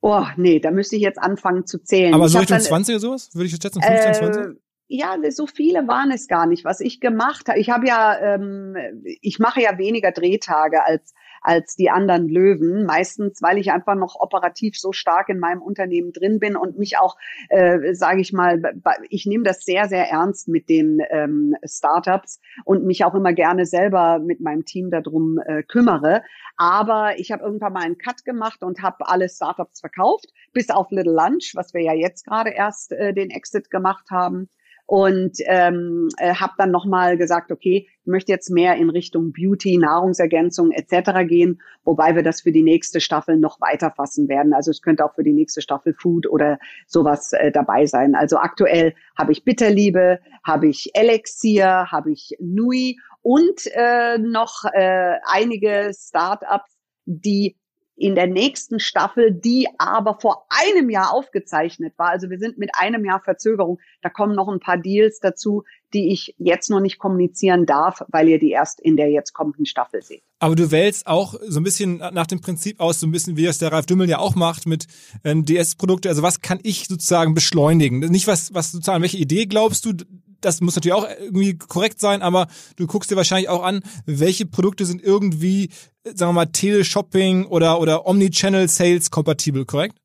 Oh, nee, da müsste ich jetzt anfangen zu zählen. Aber so Richtung 20 oder sowas? Würde ich jetzt schätzen, 15, äh, 20? Ja, so viele waren es gar nicht. Was ich gemacht habe, ich habe ja, ähm, ich mache ja weniger Drehtage als als die anderen Löwen. Meistens, weil ich einfach noch operativ so stark in meinem Unternehmen drin bin und mich auch, äh, sage ich mal, ich nehme das sehr, sehr ernst mit den ähm, Startups und mich auch immer gerne selber mit meinem Team darum äh, kümmere. Aber ich habe irgendwann mal einen Cut gemacht und habe alle Startups verkauft, bis auf Little Lunch, was wir ja jetzt gerade erst äh, den Exit gemacht haben und ähm, äh, habe dann nochmal gesagt, okay, ich möchte jetzt mehr in Richtung Beauty, Nahrungsergänzung etc. gehen, wobei wir das für die nächste Staffel noch weiter fassen werden. Also es könnte auch für die nächste Staffel Food oder sowas äh, dabei sein. Also aktuell habe ich Bitterliebe, habe ich Elixier, habe ich Nui und äh, noch äh, einige Startups, die in der nächsten Staffel, die aber vor einem Jahr aufgezeichnet war. Also wir sind mit einem Jahr Verzögerung. Da kommen noch ein paar Deals dazu, die ich jetzt noch nicht kommunizieren darf, weil ihr die erst in der jetzt kommenden Staffel seht. Aber du wählst auch so ein bisschen nach dem Prinzip aus, so ein bisschen wie es der Ralf Dümmel ja auch macht mit äh, DS-Produkte. Also was kann ich sozusagen beschleunigen? Nicht was, was sozusagen, welche Idee glaubst du, das muss natürlich auch irgendwie korrekt sein, aber du guckst dir wahrscheinlich auch an, welche Produkte sind irgendwie, sagen wir mal, Teleshopping oder, oder Omnichannel Sales kompatibel, korrekt?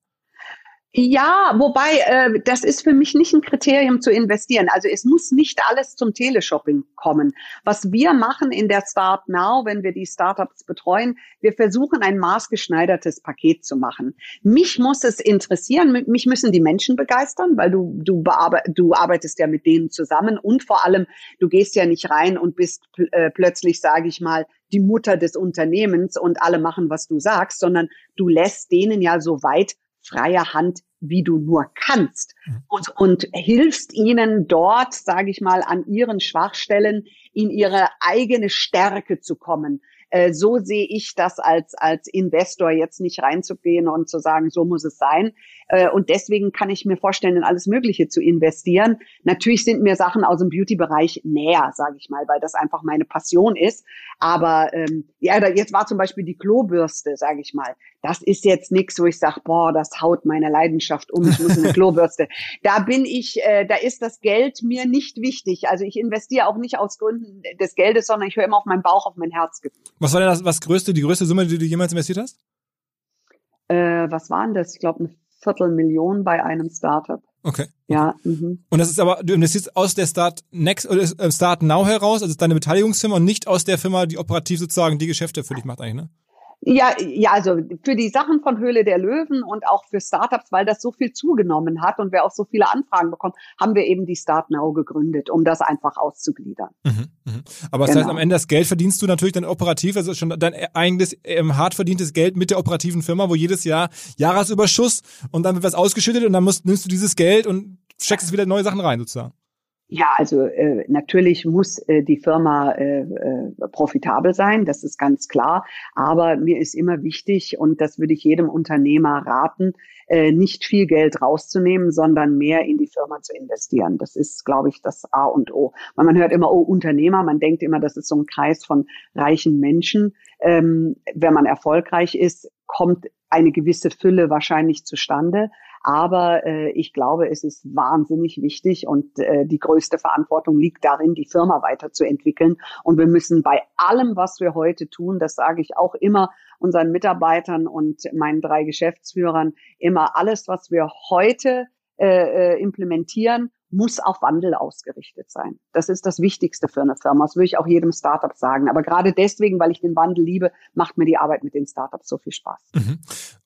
Ja, wobei äh, das ist für mich nicht ein Kriterium zu investieren. Also es muss nicht alles zum Teleshopping kommen. Was wir machen in der Start Now, wenn wir die Startups betreuen, wir versuchen ein maßgeschneidertes Paket zu machen. Mich muss es interessieren, mich müssen die Menschen begeistern, weil du du, du arbeitest ja mit denen zusammen und vor allem du gehst ja nicht rein und bist äh, plötzlich, sage ich mal, die Mutter des Unternehmens und alle machen, was du sagst, sondern du lässt denen ja so weit freier Hand, wie du nur kannst mhm. und, und hilfst ihnen dort, sage ich mal, an ihren Schwachstellen in ihre eigene Stärke zu kommen. Äh, so sehe ich das als, als Investor jetzt nicht reinzugehen und zu sagen, so muss es sein. Äh, und deswegen kann ich mir vorstellen, in alles Mögliche zu investieren. Natürlich sind mir Sachen aus dem Beauty-Bereich näher, sage ich mal, weil das einfach meine Passion ist. Aber ähm, ja, jetzt war zum Beispiel die Klobürste, sage ich mal. Das ist jetzt nichts, wo ich sage, boah, das haut meine Leidenschaft um, ich muss eine [LAUGHS] Klobürste. Da bin ich, äh, da ist das Geld mir nicht wichtig. Also ich investiere auch nicht aus Gründen des Geldes, sondern ich höre immer auf meinen Bauch, auf mein Herz. Was war denn das was größte, die größte Summe, die du jemals investiert hast? Äh, was waren das? Ich glaube, eine Viertelmillion bei einem Startup. Okay. Ja. Mhm. Und das ist aber, du investierst aus der Start Next oder äh, Start Now heraus, also deine Beteiligungsfirma und nicht aus der Firma, die operativ sozusagen die Geschäfte für dich macht eigentlich, ne? Ja, ja, also für die Sachen von Höhle der Löwen und auch für Startups, weil das so viel zugenommen hat und wir auch so viele Anfragen bekommen, haben wir eben die Start Now gegründet, um das einfach auszugliedern. Mhm, mh. Aber das genau. heißt, am Ende das Geld verdienst du natürlich dann operativ, also schon dein eigenes ähm, hart verdientes Geld mit der operativen Firma, wo jedes Jahr Jahresüberschuss und dann wird was ausgeschüttet und dann musst, nimmst du dieses Geld und steckst es wieder in neue Sachen rein sozusagen. Ja, also äh, natürlich muss äh, die Firma äh, äh, profitabel sein, das ist ganz klar. Aber mir ist immer wichtig, und das würde ich jedem Unternehmer raten, äh, nicht viel Geld rauszunehmen, sondern mehr in die Firma zu investieren. Das ist, glaube ich, das A und O. Weil man hört immer, oh, Unternehmer, man denkt immer, das ist so ein Kreis von reichen Menschen. Ähm, wenn man erfolgreich ist, kommt eine gewisse Fülle wahrscheinlich zustande. Aber äh, ich glaube, es ist wahnsinnig wichtig und äh, die größte Verantwortung liegt darin, die Firma weiterzuentwickeln. Und wir müssen bei allem, was wir heute tun, das sage ich auch immer unseren Mitarbeitern und meinen drei Geschäftsführern, immer alles, was wir heute äh, äh implementieren, muss auf Wandel ausgerichtet sein. Das ist das Wichtigste für eine Firma. Das würde ich auch jedem Startup sagen. Aber gerade deswegen, weil ich den Wandel liebe, macht mir die Arbeit mit den Startups so viel Spaß. Mhm.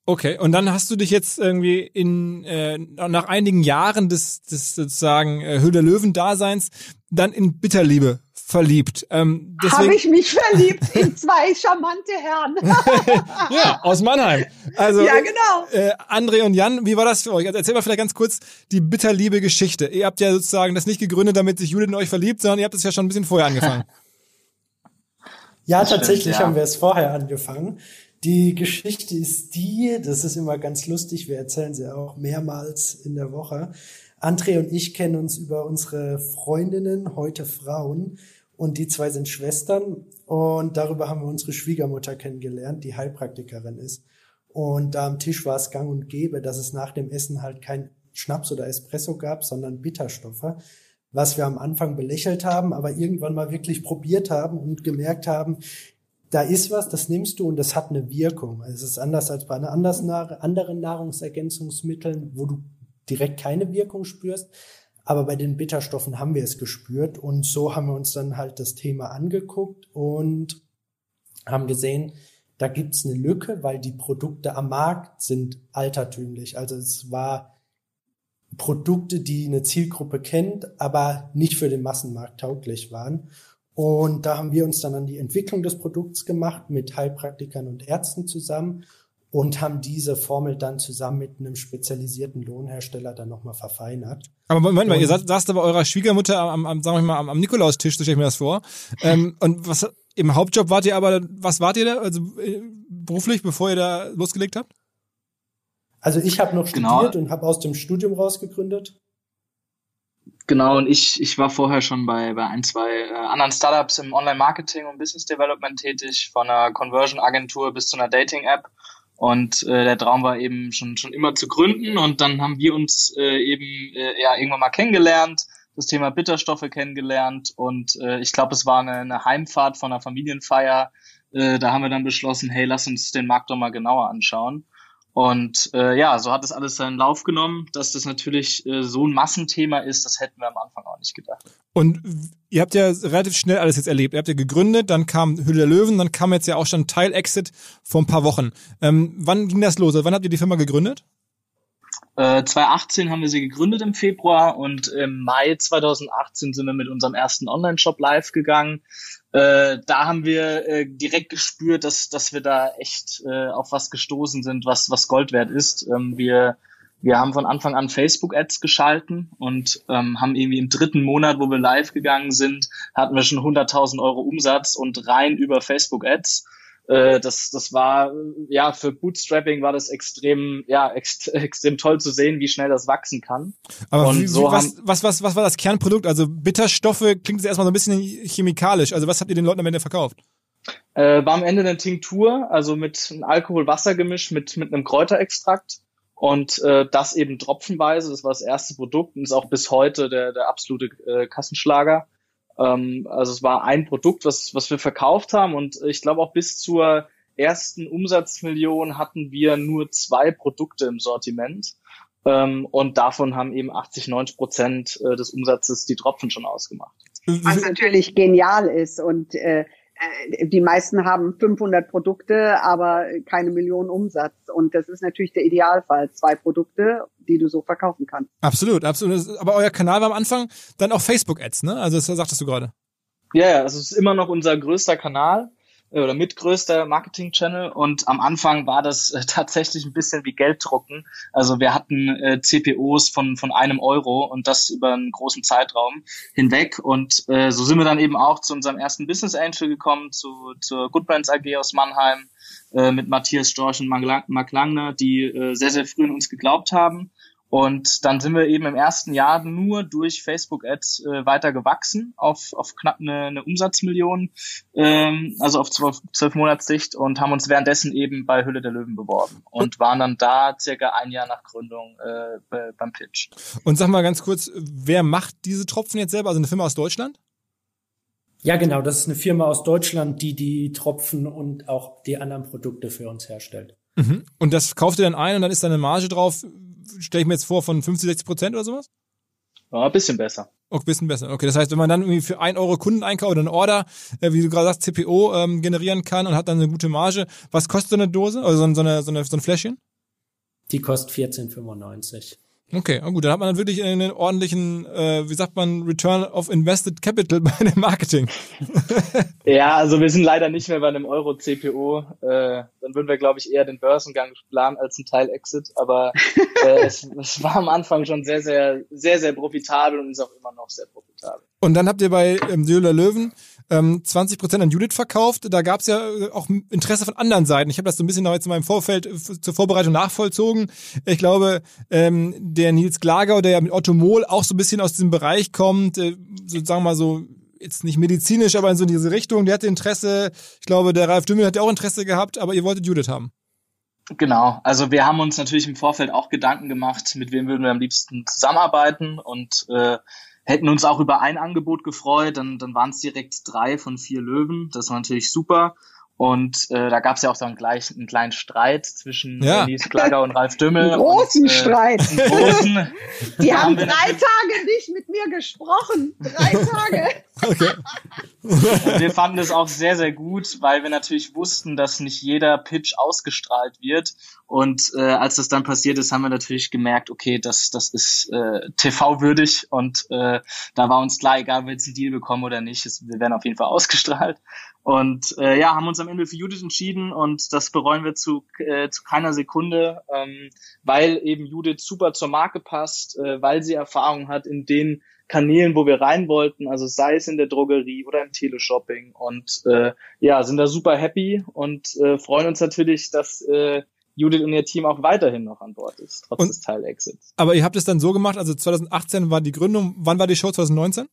Okay, und dann hast du dich jetzt irgendwie in äh, nach einigen Jahren des, des sozusagen äh, Höhle Löwen-Daseins dann in Bitterliebe verliebt. Ähm, Habe ich mich verliebt in [LAUGHS] zwei charmante Herren. [LAUGHS] ja, aus Mannheim. Also, ja, genau. Äh, André und Jan, wie war das für euch? Also erzähl mal vielleicht ganz kurz die bitterliebe Geschichte. Ihr habt ja sozusagen das nicht gegründet, damit sich Judith in euch verliebt, sondern ihr habt es ja schon ein bisschen vorher angefangen. [LAUGHS] ja, das tatsächlich stimmt, ja. haben wir es vorher angefangen. Die Geschichte ist die, das ist immer ganz lustig, wir erzählen sie auch mehrmals in der Woche. André und ich kennen uns über unsere Freundinnen, heute Frauen, und die zwei sind Schwestern und darüber haben wir unsere Schwiegermutter kennengelernt, die Heilpraktikerin ist. Und da am Tisch war es gang und gäbe, dass es nach dem Essen halt kein Schnaps oder Espresso gab, sondern Bitterstoffe, was wir am Anfang belächelt haben, aber irgendwann mal wirklich probiert haben und gemerkt haben, da ist was, das nimmst du und das hat eine Wirkung. Also es ist anders als bei anderen Nahrungsergänzungsmitteln, wo du direkt keine Wirkung spürst. Aber bei den Bitterstoffen haben wir es gespürt und so haben wir uns dann halt das Thema angeguckt und haben gesehen, da gibt's eine Lücke, weil die Produkte am Markt sind altertümlich. Also es war Produkte, die eine Zielgruppe kennt, aber nicht für den Massenmarkt tauglich waren. Und da haben wir uns dann an die Entwicklung des Produkts gemacht mit Heilpraktikern und Ärzten zusammen und haben diese Formel dann zusammen mit einem spezialisierten Lohnhersteller dann nochmal verfeinert. Aber Moment mal, ihr saßt aber eurer Schwiegermutter am, am sagen wir mal, am, am Nikolaustisch, so stelle ich mir das vor. ähm, [LAUGHS] und was im Hauptjob wart ihr aber, was wart ihr da, also äh, beruflich, bevor ihr da losgelegt habt? Also ich habe noch genau. studiert und habe aus dem Studium rausgegründet. Genau, und ich, ich war vorher schon bei, bei ein, zwei äh, anderen Startups im Online-Marketing und Business Development tätig, von einer Conversion-Agentur bis zu einer Dating-App. Und äh, der Traum war eben schon, schon immer zu gründen. Und dann haben wir uns äh, eben äh, ja, irgendwann mal kennengelernt, das Thema Bitterstoffe kennengelernt. Und äh, ich glaube, es war eine, eine Heimfahrt von einer Familienfeier. Äh, da haben wir dann beschlossen, hey, lass uns den Markt doch mal genauer anschauen. Und äh, ja, so hat es alles seinen Lauf genommen. Dass das natürlich äh, so ein Massenthema ist, das hätten wir am Anfang auch nicht gedacht. Und ihr habt ja relativ schnell alles jetzt erlebt. Ihr habt ja gegründet, dann kam Hülle der Löwen, dann kam jetzt ja auch schon Teil-Exit vor ein paar Wochen. Ähm, wann ging das los? Wann habt ihr die Firma gegründet? Äh, 2018 haben wir sie gegründet im Februar und im Mai 2018 sind wir mit unserem ersten Online-Shop live gegangen. Äh, da haben wir äh, direkt gespürt, dass, dass wir da echt äh, auf was gestoßen sind, was, was Gold wert ist. Ähm, wir, wir haben von Anfang an Facebook-Ads geschalten und ähm, haben irgendwie im dritten Monat, wo wir live gegangen sind, hatten wir schon 100.000 Euro Umsatz und rein über Facebook-Ads. Äh, das, das war, ja, für Bootstrapping war das extrem, ja, ext, [LAUGHS] extrem toll zu sehen, wie schnell das wachsen kann. Aber wie, so was, was, was, was war das Kernprodukt? Also Bitterstoffe klingt jetzt erstmal so ein bisschen chemikalisch. Also was habt ihr den Leuten am Ende verkauft? Äh, war am Ende eine Tinktur, also mit einem Alkohol-Wasser-Gemisch mit, mit einem Kräuterextrakt. Und äh, das eben tropfenweise, das war das erste Produkt und ist auch bis heute der, der absolute äh, Kassenschlager. Ähm, also es war ein Produkt, was, was wir verkauft haben und ich glaube auch bis zur ersten Umsatzmillion hatten wir nur zwei Produkte im Sortiment. Ähm, und davon haben eben 80, 90 Prozent äh, des Umsatzes die Tropfen schon ausgemacht. Was natürlich genial ist und äh, die meisten haben 500 Produkte, aber keine Million Umsatz. Und das ist natürlich der Idealfall. Zwei Produkte, die du so verkaufen kannst. Absolut, absolut. Aber euer Kanal war am Anfang dann auch Facebook-Ads, ne? Also das sagtest du gerade. Ja, ja, also es ist immer noch unser größter Kanal. Äh, oder mitgrößter Marketing-Channel. Und am Anfang war das äh, [LAUGHS] tatsächlich ein bisschen wie Gelddrucken. Also wir hatten äh, CPOs von, von einem Euro und das über einen großen Zeitraum hinweg. Und äh, so sind wir dann eben auch zu unserem ersten Business Angel gekommen, zu, zur Good Brands AG aus Mannheim äh, mit Matthias Storch und Mark Langner, die äh, sehr, sehr früh in uns geglaubt haben und dann sind wir eben im ersten Jahr nur durch Facebook-Ads äh, weiter gewachsen auf, auf knapp eine, eine Umsatzmillion, ähm, also auf zwölf, zwölf Monatssicht und haben uns währenddessen eben bei Hülle der Löwen beworben und waren dann da circa ein Jahr nach Gründung äh, bei, beim Pitch. Und sag mal ganz kurz, wer macht diese Tropfen jetzt selber? Also eine Firma aus Deutschland? Ja, genau. Das ist eine Firma aus Deutschland, die die Tropfen und auch die anderen Produkte für uns herstellt. Mhm. Und das kauft ihr dann ein und dann ist da eine Marge drauf stelle ich mir jetzt vor, von 50, 60 Prozent oder sowas? Ja, ein bisschen besser. Okay, ein bisschen besser. Okay, das heißt, wenn man dann irgendwie für ein Euro Kundeneinkauf oder eine Order, äh, wie du gerade sagst, CPO ähm, generieren kann und hat dann eine gute Marge, was kostet so eine Dose? Also so, so, eine, so, eine, so ein Fläschchen? Die kostet 14,95. Okay, gut, dann hat man dann wirklich einen ordentlichen, äh, wie sagt man, Return of Invested Capital [LAUGHS] bei dem Marketing. [LAUGHS] ja, also wir sind leider nicht mehr bei einem Euro CPO. Äh, dann würden wir, glaube ich, eher den Börsengang planen als ein Teil Exit. Aber [LAUGHS] äh, es, es war am Anfang schon sehr, sehr, sehr, sehr profitabel und ist auch immer noch sehr profitabel. Und dann habt ihr bei ähm, Söhler Löwen ähm, 20% an Judith verkauft. Da gab es ja äh, auch Interesse von anderen Seiten. Ich habe das so ein bisschen noch jetzt in meinem Vorfeld äh, zur Vorbereitung nachvollzogen. Ich glaube, ähm, der Nils Glager, der ja mit Otto Mohl auch so ein bisschen aus diesem Bereich kommt, äh, sozusagen mal so jetzt nicht medizinisch, aber in so diese Richtung, der hatte Interesse. Ich glaube, der Ralf Dümmel hat ja auch Interesse gehabt, aber ihr wolltet Judith haben. Genau, also wir haben uns natürlich im Vorfeld auch Gedanken gemacht, mit wem würden wir am liebsten zusammenarbeiten und äh, hätten uns auch über ein Angebot gefreut, dann, dann waren es direkt drei von vier Löwen. Das war natürlich super. Und äh, da gab es ja auch dann gleich einen kleinen Streit zwischen ja. Alice Klager und Ralf Dümmel. Einen großen und, äh, Streit. Einen großen. Die haben drei Tage nicht mit mir gesprochen. Drei [LAUGHS] Tage. Okay. wir fanden es auch sehr, sehr gut, weil wir natürlich wussten, dass nicht jeder Pitch ausgestrahlt wird. Und äh, als das dann passiert ist, haben wir natürlich gemerkt, okay, das, das ist äh, TV-würdig und äh, da war uns klar, egal, wir jetzt einen Deal bekommen oder nicht, es, wir werden auf jeden Fall ausgestrahlt. Und äh, ja, haben uns am Ende für Judith entschieden und das bereuen wir zu, äh, zu keiner Sekunde, ähm, weil eben Judith super zur Marke passt, äh, weil sie Erfahrung hat in den Kanälen, wo wir rein wollten, also sei es in der Drogerie oder im Teleshopping und äh, ja, sind da super happy und äh, freuen uns natürlich, dass äh, Judith und ihr Team auch weiterhin noch an Bord ist, trotz und, des Teilexits. Aber ihr habt es dann so gemacht, also 2018 war die Gründung, wann war die Show 2019?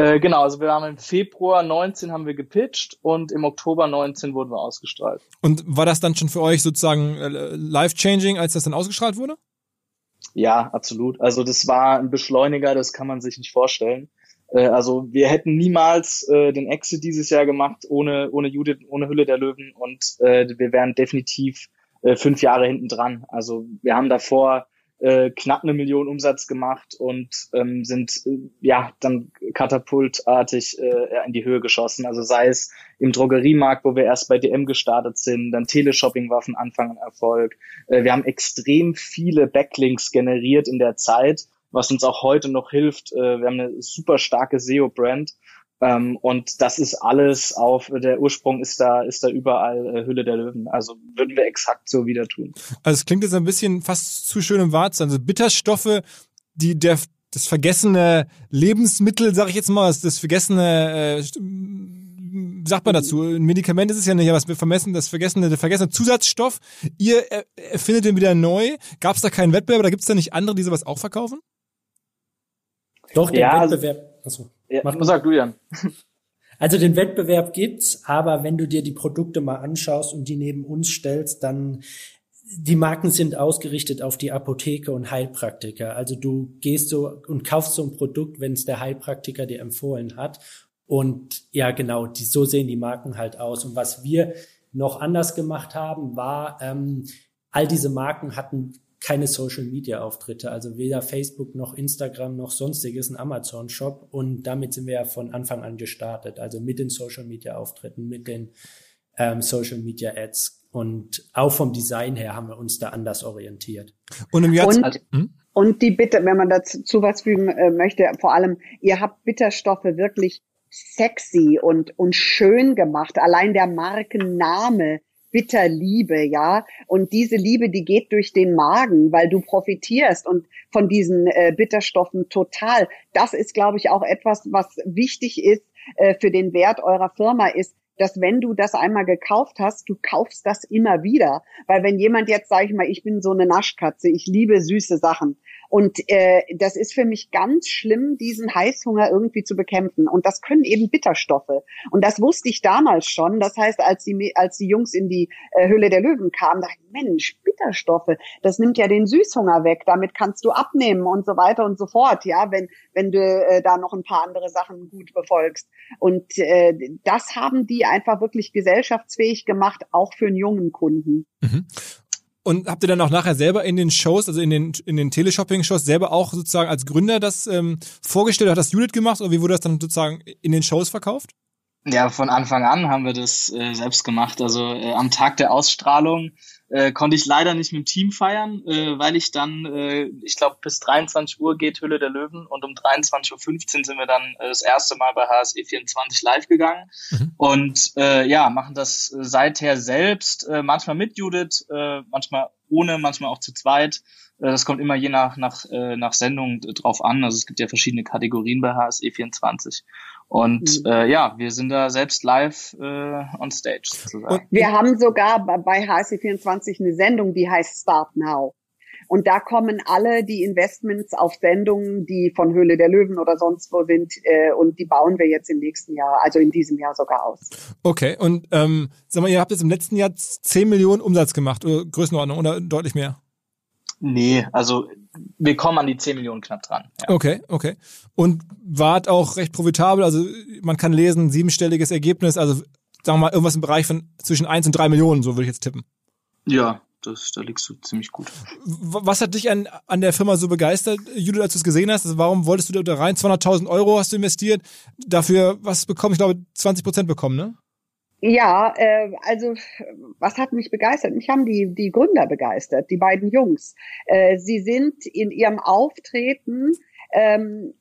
Äh, genau, also wir haben im Februar 19 haben wir gepitcht und im Oktober 19 wurden wir ausgestrahlt. Und war das dann schon für euch sozusagen äh, life-changing, als das dann ausgestrahlt wurde? Ja, absolut. Also das war ein Beschleuniger, das kann man sich nicht vorstellen. Äh, also wir hätten niemals äh, den Exit dieses Jahr gemacht ohne ohne Judith, ohne Hülle der Löwen und äh, wir wären definitiv fünf Jahre hinten dran. Also wir haben davor äh, knapp eine Million Umsatz gemacht und ähm, sind äh, ja dann katapultartig äh, in die Höhe geschossen. Also sei es im Drogeriemarkt, wo wir erst bei DM gestartet sind, dann Teleshopping war von Anfang an Erfolg. Äh, wir haben extrem viele Backlinks generiert in der Zeit, was uns auch heute noch hilft. Äh, wir haben eine super starke SEO-Brand ähm, und das ist alles auf, der Ursprung ist da, ist da überall äh, Hülle der Löwen. Also würden wir exakt so wieder tun. Also es klingt jetzt ein bisschen fast zu schön im Wart. Also Bitterstoffe, die der das vergessene Lebensmittel, sag ich jetzt mal, das, das vergessene äh, sagt man dazu? Ein Medikament ist es ja nicht, aber was wir vermessen, das vergessene, der vergessene Zusatzstoff. Ihr erfindet den wieder neu. Gab es da keinen Wettbewerb oder gibt es da nicht andere, die sowas auch verkaufen? Doch, den ja, Wettbewerb. Also, ja, Mach sag du, Jan. Also den Wettbewerb gibt's, aber wenn du dir die Produkte mal anschaust und die neben uns stellst, dann die Marken sind ausgerichtet auf die Apotheke und Heilpraktiker. Also du gehst so und kaufst so ein Produkt, wenn es der Heilpraktiker dir empfohlen hat. Und ja, genau, die, so sehen die Marken halt aus. Und was wir noch anders gemacht haben, war, ähm, all diese Marken hatten keine Social Media Auftritte, also weder Facebook noch Instagram noch sonstiges, ein Amazon Shop und damit sind wir ja von Anfang an gestartet, also mit den Social Media Auftritten, mit den ähm, Social Media Ads und auch vom Design her haben wir uns da anders orientiert. Und, im Jahr und, hm? und die Bitte, wenn man dazu was fügen äh, möchte, vor allem, ihr habt Bitterstoffe wirklich sexy und, und schön gemacht. Allein der Markenname Bitterliebe, ja. Und diese Liebe, die geht durch den Magen, weil du profitierst und von diesen äh, Bitterstoffen total. Das ist, glaube ich, auch etwas, was wichtig ist äh, für den Wert eurer Firma, ist, dass wenn du das einmal gekauft hast, du kaufst das immer wieder. Weil wenn jemand jetzt, sage ich mal, ich bin so eine Naschkatze, ich liebe süße Sachen, und äh, das ist für mich ganz schlimm, diesen Heißhunger irgendwie zu bekämpfen. Und das können eben Bitterstoffe. Und das wusste ich damals schon. Das heißt, als die, als die Jungs in die äh, Höhle der Löwen kamen, dachte ich, Mensch, Bitterstoffe, das nimmt ja den Süßhunger weg. Damit kannst du abnehmen und so weiter und so fort. Ja, wenn, wenn du äh, da noch ein paar andere Sachen gut befolgst. Und äh, das haben die einfach wirklich gesellschaftsfähig gemacht, auch für einen jungen Kunden. Mhm. Und habt ihr dann auch nachher selber in den Shows, also in den, in den Teleshopping-Shows, selber auch sozusagen als Gründer das ähm, vorgestellt? Hat das Judith gemacht oder wie wurde das dann sozusagen in den Shows verkauft? Ja, von Anfang an haben wir das äh, selbst gemacht. Also äh, am Tag der Ausstrahlung äh, konnte ich leider nicht mit dem Team feiern, äh, weil ich dann, äh, ich glaube, bis 23 Uhr geht Hülle der Löwen und um 23.15 Uhr sind wir dann äh, das erste Mal bei HSE 24 live gegangen mhm. und äh, ja, machen das äh, seither selbst, äh, manchmal mit Judith, äh, manchmal ohne, manchmal auch zu zweit. Äh, das kommt immer je nach, nach, äh, nach Sendung drauf an. Also es gibt ja verschiedene Kategorien bei HSE 24. Und mhm. äh, ja, wir sind da selbst live äh, on stage sozusagen. Wir haben sogar bei HSC24 eine Sendung, die heißt Start Now. Und da kommen alle die Investments auf Sendungen, die von Höhle der Löwen oder sonst wo sind, äh, und die bauen wir jetzt im nächsten Jahr, also in diesem Jahr sogar aus. Okay, und ähm, sag mal, ihr habt jetzt im letzten Jahr 10 Millionen Umsatz gemacht, oder Größenordnung, oder deutlich mehr? Nee, also wir kommen an die 10 Millionen knapp dran. Ja. Okay, okay. Und wart auch recht profitabel, also man kann lesen, siebenstelliges Ergebnis, also sagen wir mal irgendwas im Bereich von zwischen 1 und 3 Millionen, so würde ich jetzt tippen. Ja, das, da liegst du ziemlich gut. Was hat dich an, an der Firma so begeistert, Judith, als du es gesehen hast? Also warum wolltest du da rein? 200.000 Euro hast du investiert, dafür was bekommen? Ich glaube, 20 Prozent bekommen, ne? Ja, äh, also was hat mich begeistert? Mich haben die, die Gründer begeistert, die beiden Jungs. Äh, sie sind in ihrem Auftreten ähm,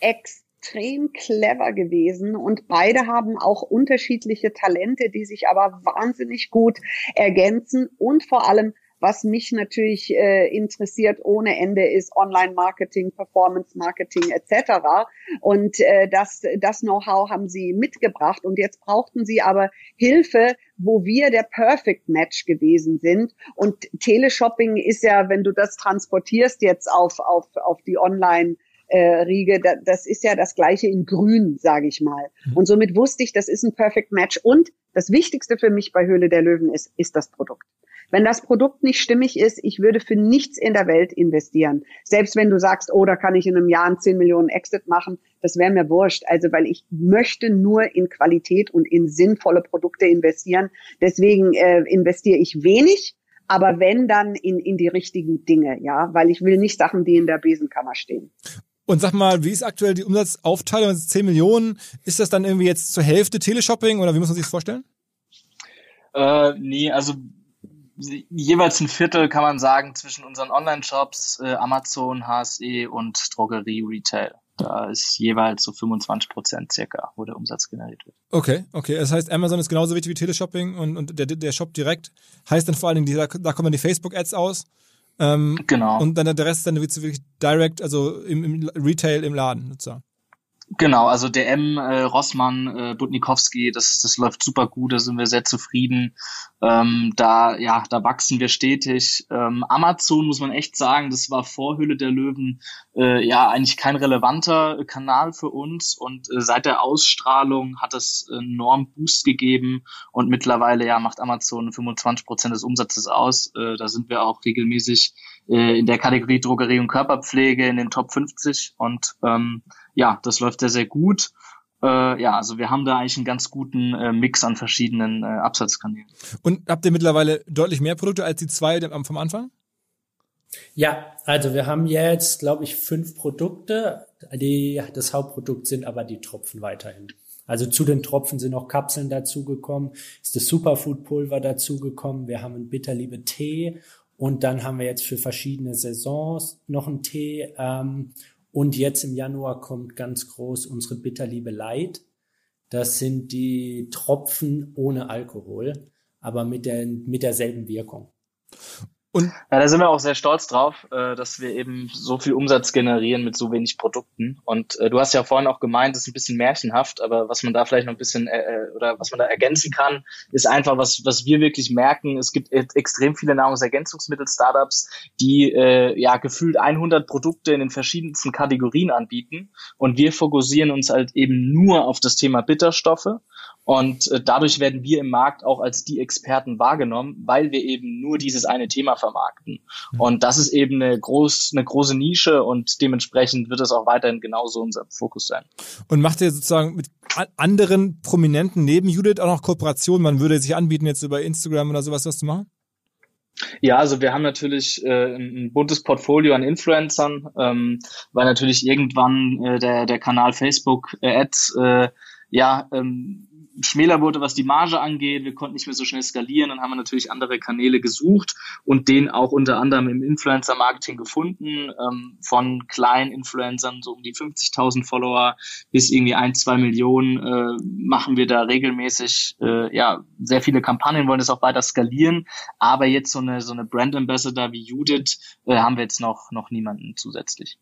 extrem clever gewesen und beide haben auch unterschiedliche Talente, die sich aber wahnsinnig gut ergänzen und vor allem was mich natürlich äh, interessiert ohne Ende ist Online-Marketing, Performance-Marketing etc. Und äh, das, das Know-how haben sie mitgebracht. Und jetzt brauchten sie aber Hilfe, wo wir der Perfect Match gewesen sind. Und Teleshopping ist ja, wenn du das transportierst jetzt auf, auf, auf die Online- äh, Riege, das ist ja das gleiche in grün, sage ich mal. Mhm. Und somit wusste ich, das ist ein Perfect Match. Und das Wichtigste für mich bei Höhle der Löwen ist, ist das Produkt. Wenn das Produkt nicht stimmig ist, ich würde für nichts in der Welt investieren. Selbst wenn du sagst, oh, da kann ich in einem Jahr einen 10 Millionen Exit machen, das wäre mir wurscht. Also, weil ich möchte nur in Qualität und in sinnvolle Produkte investieren. Deswegen äh, investiere ich wenig, aber wenn dann in, in die richtigen Dinge, ja, weil ich will nicht Sachen, die in der Besenkammer stehen. Und sag mal, wie ist aktuell die Umsatzaufteilung? 10 Millionen. Ist das dann irgendwie jetzt zur Hälfte Teleshopping oder wie muss man sich das vorstellen? Äh, nee, also jeweils ein Viertel kann man sagen zwischen unseren Online-Shops, äh, Amazon, HSE und Drogerie Retail. Da ist jeweils so 25 Prozent circa, wo der Umsatz generiert wird. Okay, okay. Das heißt, Amazon ist genauso wichtig wie Teleshopping und, und der, der Shop direkt heißt dann vor allen Dingen, die, da, da kommen dann die Facebook-Ads aus. Ähm, genau. Und dann der Rest dann wirklich direkt, also im, im Retail, im Laden sozusagen. Genau, also DM, äh, Rossmann, äh, Budnikowski, das, das läuft super gut, da sind wir sehr zufrieden. Ähm, da, ja, da wachsen wir stetig. Ähm, Amazon muss man echt sagen, das war vor Hülle der Löwen äh, ja eigentlich kein relevanter Kanal für uns und äh, seit der Ausstrahlung hat es enorm Boost gegeben und mittlerweile ja macht Amazon 25 Prozent des Umsatzes aus. Äh, da sind wir auch regelmäßig äh, in der Kategorie Drogerie und Körperpflege in den Top 50 und ähm, ja, das läuft sehr, sehr gut. Äh, ja, also wir haben da eigentlich einen ganz guten äh, Mix an verschiedenen äh, Absatzkanälen. Und habt ihr mittlerweile deutlich mehr Produkte als die zwei vom Anfang? Ja, also wir haben jetzt, glaube ich, fünf Produkte. Die, das Hauptprodukt sind aber die Tropfen weiterhin. Also zu den Tropfen sind noch Kapseln dazugekommen, ist das Superfood-Pulver dazugekommen, wir haben einen bitterliebe Tee und dann haben wir jetzt für verschiedene Saisons noch einen Tee ähm, und jetzt im Januar kommt ganz groß unsere Bitterliebe Light. Das sind die Tropfen ohne Alkohol, aber mit, der, mit derselben Wirkung. Und ja, da sind wir auch sehr stolz drauf, äh, dass wir eben so viel Umsatz generieren mit so wenig Produkten. Und äh, du hast ja vorhin auch gemeint, das ist ein bisschen märchenhaft, aber was man da vielleicht noch ein bisschen äh, äh oder was man da ergänzen kann, ist einfach, was, was wir wirklich merken. Es gibt extrem viele Nahrungsergänzungsmittel-Startups, die äh, ja gefühlt 100 Produkte in den verschiedensten Kategorien anbieten. Und wir fokussieren uns halt eben nur auf das Thema Bitterstoffe und äh, dadurch werden wir im Markt auch als die Experten wahrgenommen, weil wir eben nur dieses eine Thema vermarkten. Mhm. Und das ist eben eine, groß, eine große Nische und dementsprechend wird es auch weiterhin genauso unser Fokus sein. Und macht ihr sozusagen mit anderen Prominenten neben Judith auch noch Kooperationen? Man würde sich anbieten, jetzt über Instagram oder sowas was zu machen? Ja, also wir haben natürlich äh, ein buntes Portfolio an Influencern, ähm, weil natürlich irgendwann äh, der, der Kanal Facebook äh, Ads äh, ja ähm, schmäler wurde, was die Marge angeht. Wir konnten nicht mehr so schnell skalieren. Dann haben wir natürlich andere Kanäle gesucht und den auch unter anderem im Influencer-Marketing gefunden. Ähm, von kleinen Influencern, so um die 50.000 Follower bis irgendwie ein, zwei Millionen, äh, machen wir da regelmäßig äh, ja sehr viele Kampagnen, wollen das auch weiter skalieren. Aber jetzt so eine, so eine Brand Ambassador wie Judith äh, haben wir jetzt noch, noch niemanden zusätzlich.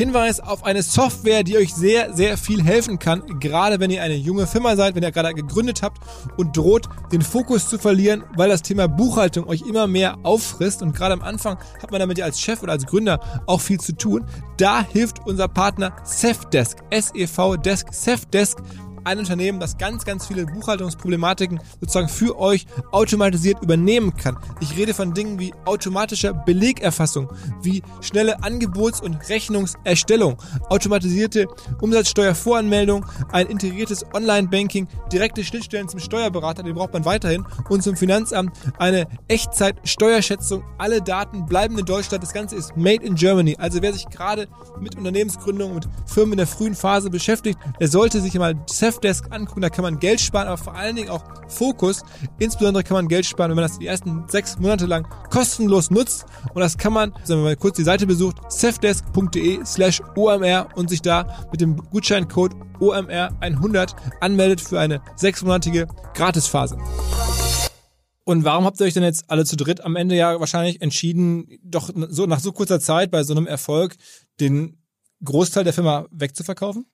Hinweis auf eine Software, die euch sehr, sehr viel helfen kann, gerade wenn ihr eine junge Firma seid, wenn ihr gerade gegründet habt und droht, den Fokus zu verlieren, weil das Thema Buchhaltung euch immer mehr auffrisst und gerade am Anfang hat man damit ja als Chef oder als Gründer auch viel zu tun. Da hilft unser Partner Safdesk, S-E-V Desk, Safdesk ein Unternehmen, das ganz, ganz viele Buchhaltungsproblematiken sozusagen für euch automatisiert übernehmen kann. Ich rede von Dingen wie automatischer Belegerfassung, wie schnelle Angebots- und Rechnungserstellung, automatisierte Umsatzsteuervoranmeldung, ein integriertes Online-Banking, direkte Schnittstellen zum Steuerberater, den braucht man weiterhin, und zum Finanzamt, eine Echtzeit-Steuerschätzung. Alle Daten bleiben in Deutschland. Das Ganze ist made in Germany. Also wer sich gerade mit Unternehmensgründung, mit Firmen in der frühen Phase beschäftigt, der sollte sich mal Safdesk angucken. Da kann man Geld sparen, aber vor allen Dingen auch Fokus. Insbesondere kann man Geld sparen, wenn man das die ersten sechs Monate lang kostenlos nutzt. Und das kann man, wenn man mal kurz die Seite besucht, safdesk.de slash OMR und sich da mit dem Gutscheincode OMR100 anmeldet für eine sechsmonatige Gratisphase. Und warum habt ihr euch denn jetzt alle zu dritt am Ende ja wahrscheinlich entschieden, doch so nach so kurzer Zeit bei so einem Erfolg den Großteil der Firma wegzuverkaufen?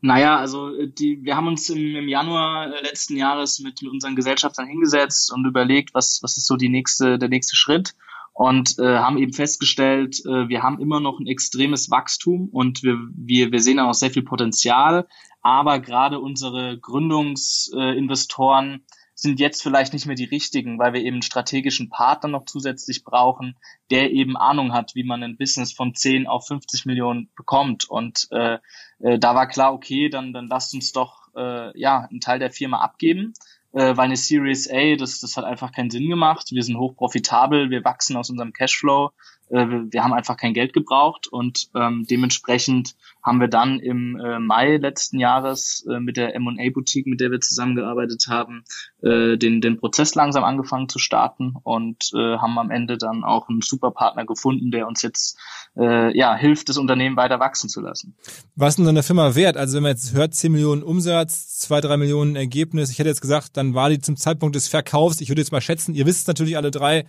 Naja, also die, wir haben uns im, im Januar letzten Jahres mit, mit unseren Gesellschaftern hingesetzt und überlegt, was, was ist so die nächste, der nächste Schritt und äh, haben eben festgestellt, äh, wir haben immer noch ein extremes Wachstum und wir, wir, wir sehen auch sehr viel Potenzial, aber gerade unsere Gründungsinvestoren äh, sind jetzt vielleicht nicht mehr die richtigen, weil wir eben einen strategischen Partner noch zusätzlich brauchen, der eben Ahnung hat, wie man ein Business von 10 auf 50 Millionen bekommt. Und äh, äh, da war klar, okay, dann, dann lasst uns doch äh, ja einen Teil der Firma abgeben, äh, weil eine Series A, das, das hat einfach keinen Sinn gemacht. Wir sind hoch profitabel, wir wachsen aus unserem Cashflow wir haben einfach kein Geld gebraucht und ähm, dementsprechend haben wir dann im äh, Mai letzten Jahres äh, mit der M&A Boutique, mit der wir zusammengearbeitet haben, äh, den, den Prozess langsam angefangen zu starten und äh, haben am Ende dann auch einen super Partner gefunden, der uns jetzt äh, ja hilft, das Unternehmen weiter wachsen zu lassen. Was ist denn eine Firma wert? Also wenn man jetzt hört, 10 Millionen Umsatz, 2, 3 Millionen Ergebnis, ich hätte jetzt gesagt, dann war die zum Zeitpunkt des Verkaufs, ich würde jetzt mal schätzen, ihr wisst natürlich alle drei,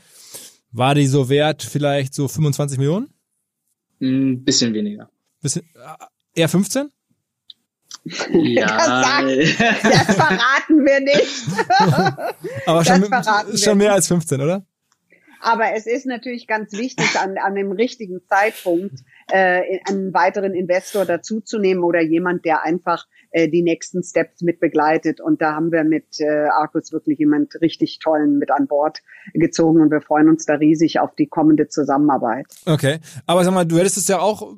war die so wert vielleicht so 25 Millionen? Ein bisschen weniger. Bisschen, äh, eher 15? [LAUGHS] Ja. Das, sagt, das verraten wir nicht. [LAUGHS] Aber schon, schon mehr als 15, oder? Aber es ist natürlich ganz wichtig, an, an dem richtigen Zeitpunkt äh, einen weiteren Investor dazuzunehmen oder jemand, der einfach äh, die nächsten Steps mit begleitet. Und da haben wir mit äh, Arcus wirklich jemand richtig tollen mit an Bord gezogen und wir freuen uns da riesig auf die kommende Zusammenarbeit. Okay, aber sag mal, du hättest es ja auch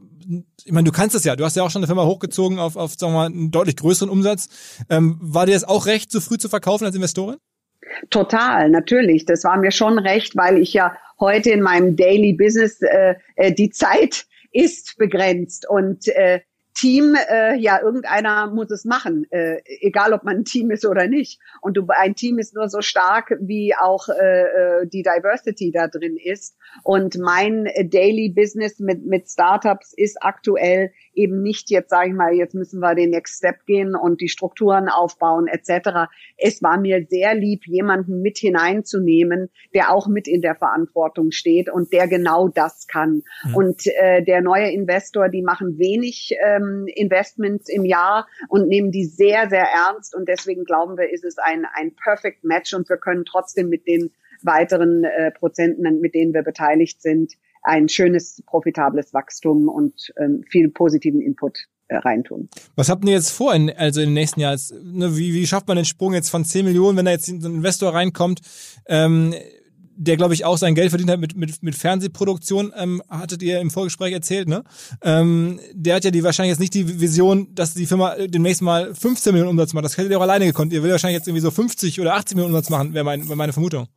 ich meine, du kannst es ja. Du hast ja auch schon eine Firma hochgezogen auf, auf sagen wir mal, einen deutlich größeren Umsatz. Ähm, war dir das auch recht, so früh zu verkaufen als Investorin? Total, natürlich. Das war mir schon recht, weil ich ja heute in meinem Daily Business äh, äh die Zeit ist begrenzt und äh, Team, äh, ja, irgendeiner muss es machen, äh, egal ob man ein Team ist oder nicht. Und du, ein Team ist nur so stark, wie auch äh, äh die Diversity da drin ist. Und mein Daily Business mit, mit Startups ist aktuell eben nicht jetzt, sage ich mal, jetzt müssen wir den Next Step gehen und die Strukturen aufbauen etc. Es war mir sehr lieb, jemanden mit hineinzunehmen, der auch mit in der Verantwortung steht und der genau das kann. Mhm. Und äh, der neue Investor, die machen wenig ähm, Investments im Jahr und nehmen die sehr, sehr ernst. Und deswegen glauben wir, ist es ein, ein Perfect Match und wir können trotzdem mit den weiteren äh, Prozenten, mit denen wir beteiligt sind, ein schönes, profitables Wachstum und ähm, viel positiven Input äh, reintun. Was habt ihr jetzt vor, in, also im nächsten Jahr? Ne, wie, wie schafft man den Sprung jetzt von 10 Millionen, wenn da jetzt ein Investor reinkommt, ähm, der, glaube ich, auch sein Geld verdient hat mit, mit, mit Fernsehproduktion, ähm, hattet ihr im Vorgespräch erzählt, ne? Ähm, der hat ja die wahrscheinlich jetzt nicht die Vision, dass die Firma demnächst mal 15 Millionen Umsatz macht. Das hättet ihr auch alleine gekonnt. Ihr will wahrscheinlich jetzt irgendwie so 50 oder 80 Millionen Umsatz machen, wäre mein, meine Vermutung.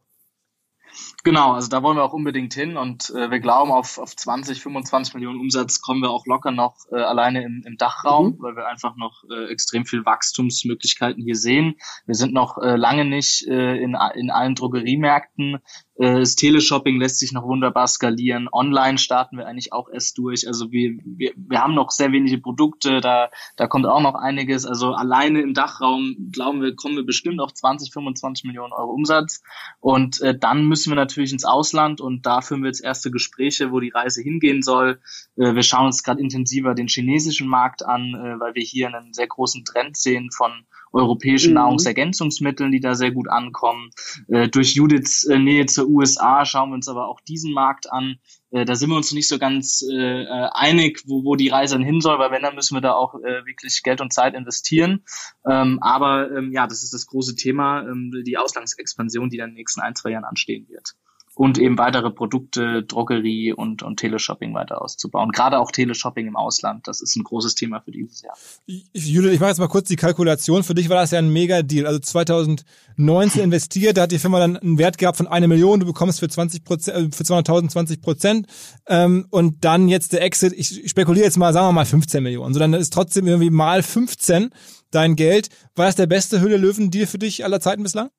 Genau, also da wollen wir auch unbedingt hin und äh, wir glauben, auf, auf 20, 25 Millionen Umsatz kommen wir auch locker noch äh, alleine im, im Dachraum, mhm. weil wir einfach noch äh, extrem viel Wachstumsmöglichkeiten hier sehen. Wir sind noch äh, lange nicht äh, in, in allen Drogeriemärkten das Teleshopping lässt sich noch wunderbar skalieren. Online starten wir eigentlich auch erst durch. Also wir, wir, wir haben noch sehr wenige Produkte, da, da kommt auch noch einiges. Also alleine im Dachraum, glauben wir, kommen wir bestimmt auf 20, 25 Millionen Euro Umsatz. Und äh, dann müssen wir natürlich ins Ausland und da führen wir jetzt erste Gespräche, wo die Reise hingehen soll. Äh, wir schauen uns gerade intensiver den chinesischen Markt an, äh, weil wir hier einen sehr großen Trend sehen von europäischen mhm. Nahrungsergänzungsmitteln, die da sehr gut ankommen. Äh, durch Judiths äh, Nähe zur USA schauen wir uns aber auch diesen Markt an. Äh, da sind wir uns nicht so ganz äh, äh, einig, wo, wo die Reise hin soll, weil wenn, dann müssen wir da auch äh, wirklich Geld und Zeit investieren. Ähm, aber ähm, ja, das ist das große Thema, ähm, die Auslandsexpansion, die dann in den nächsten ein, zwei Jahren anstehen wird und eben weitere Produkte, Drogerie und, und Teleshopping weiter auszubauen. Gerade auch Teleshopping im Ausland, das ist ein großes Thema für dieses Jahr. Judith, ich mache jetzt mal kurz die Kalkulation. Für dich war das ja ein Mega-Deal. Also 2019 investiert, da hat die Firma dann einen Wert gehabt von einer Million, du bekommst für 20 Prozent, äh, für 200.000 20 Prozent ähm, und dann jetzt der Exit, ich spekuliere jetzt mal, sagen wir mal 15 Millionen. So, dann ist trotzdem irgendwie mal 15 dein Geld. War das der beste Hülle-Löwen-Deal für dich aller Zeiten bislang?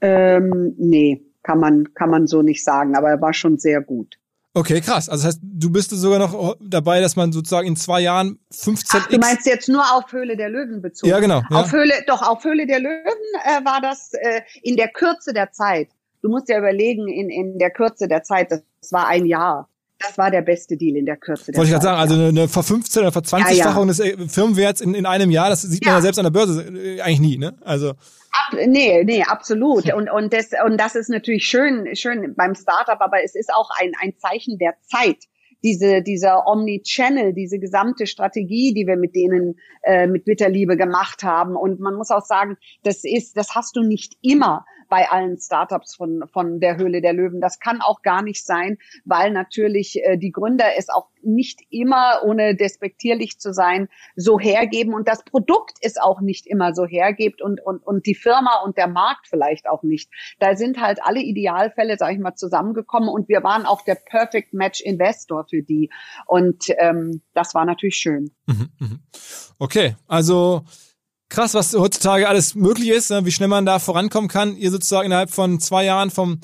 Ähm, nee kann man, kann man so nicht sagen, aber er war schon sehr gut. Okay, krass. Also das heißt, du bist sogar noch dabei, dass man sozusagen in zwei Jahren 15 Ach, Du meinst jetzt nur auf Höhle der Löwen bezogen? Ja, genau. Ja. Auf Höhle, doch, auf Höhle der Löwen äh, war das äh, in der Kürze der Zeit. Du musst ja überlegen, in, in der Kürze der Zeit, das, das war ein Jahr. Das war der beste Deal in der Kürze der Wollte ich gerade sagen, also eine Ver15 oder Ver20-Fachung ja, ja. des Firmenwerts in, in einem Jahr, das sieht man ja selbst an der Börse äh, eigentlich nie, ne? Also. Ab, nee, nee, absolut. Und, und, das, und das ist natürlich schön, schön beim Startup, aber es ist auch ein, ein Zeichen der Zeit. Diese, dieser Omni-Channel, diese gesamte Strategie, die wir mit denen äh, mit Bitterliebe gemacht haben. Und man muss auch sagen, das ist, das hast du nicht immer bei allen Startups von, von der Höhle der Löwen. Das kann auch gar nicht sein, weil natürlich äh, die Gründer es auch nicht immer, ohne despektierlich zu sein, so hergeben und das Produkt es auch nicht immer so hergibt und, und, und die Firma und der Markt vielleicht auch nicht. Da sind halt alle Idealfälle, sage ich mal, zusammengekommen und wir waren auch der Perfect Match Investor für die. Und ähm, das war natürlich schön. Mhm, mhm. Okay, also krass, was heutzutage alles möglich ist, ne? wie schnell man da vorankommen kann. Ihr sozusagen innerhalb von zwei Jahren vom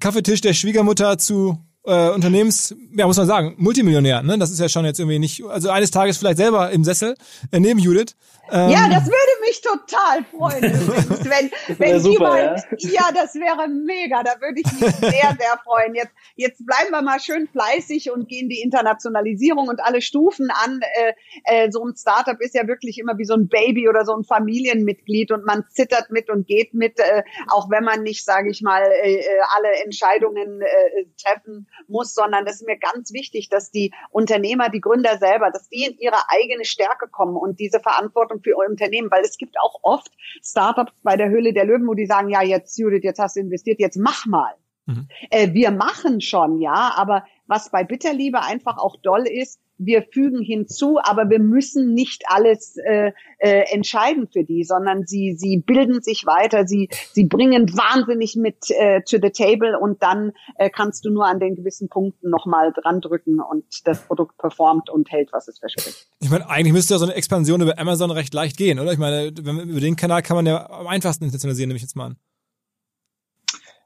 Kaffeetisch der Schwiegermutter zu äh, Unternehmens, ja muss man sagen, Multimillionär. Ne? Das ist ja schon jetzt irgendwie nicht, also eines Tages vielleicht selber im Sessel äh, neben Judith. Ähm, ja, das würde mich total freuen, [LAUGHS] wenn, wenn super, die mal, ja. ja, das wäre mega, da würde ich mich sehr, sehr freuen. Jetzt, jetzt bleiben wir mal schön fleißig und gehen die Internationalisierung und alle Stufen an. Äh, äh, so ein Startup ist ja wirklich immer wie so ein Baby oder so ein Familienmitglied und man zittert mit und geht mit, äh, auch wenn man nicht, sage ich mal, äh, äh, alle Entscheidungen äh, treffen muss, sondern das ist mir ganz wichtig, dass die Unternehmer, die Gründer selber, dass die in ihre eigene Stärke kommen und diese Verantwortung für ihr Unternehmen, weil es gibt auch oft Startups bei der Höhle der Löwen, wo die sagen, ja, jetzt Judith, jetzt hast du investiert, jetzt mach mal. Mhm. Äh, wir machen schon, ja, aber was bei Bitterliebe einfach auch doll ist, wir fügen hinzu, aber wir müssen nicht alles äh, äh, entscheiden für die, sondern sie sie bilden sich weiter, sie sie bringen wahnsinnig mit äh, to the table und dann äh, kannst du nur an den gewissen Punkten nochmal dran drücken und das Produkt performt und hält, was es verspricht. Ich meine, eigentlich müsste ja so eine Expansion über Amazon recht leicht gehen, oder? Ich meine, über den Kanal kann man ja am einfachsten internationalisieren, nehme ich jetzt mal an.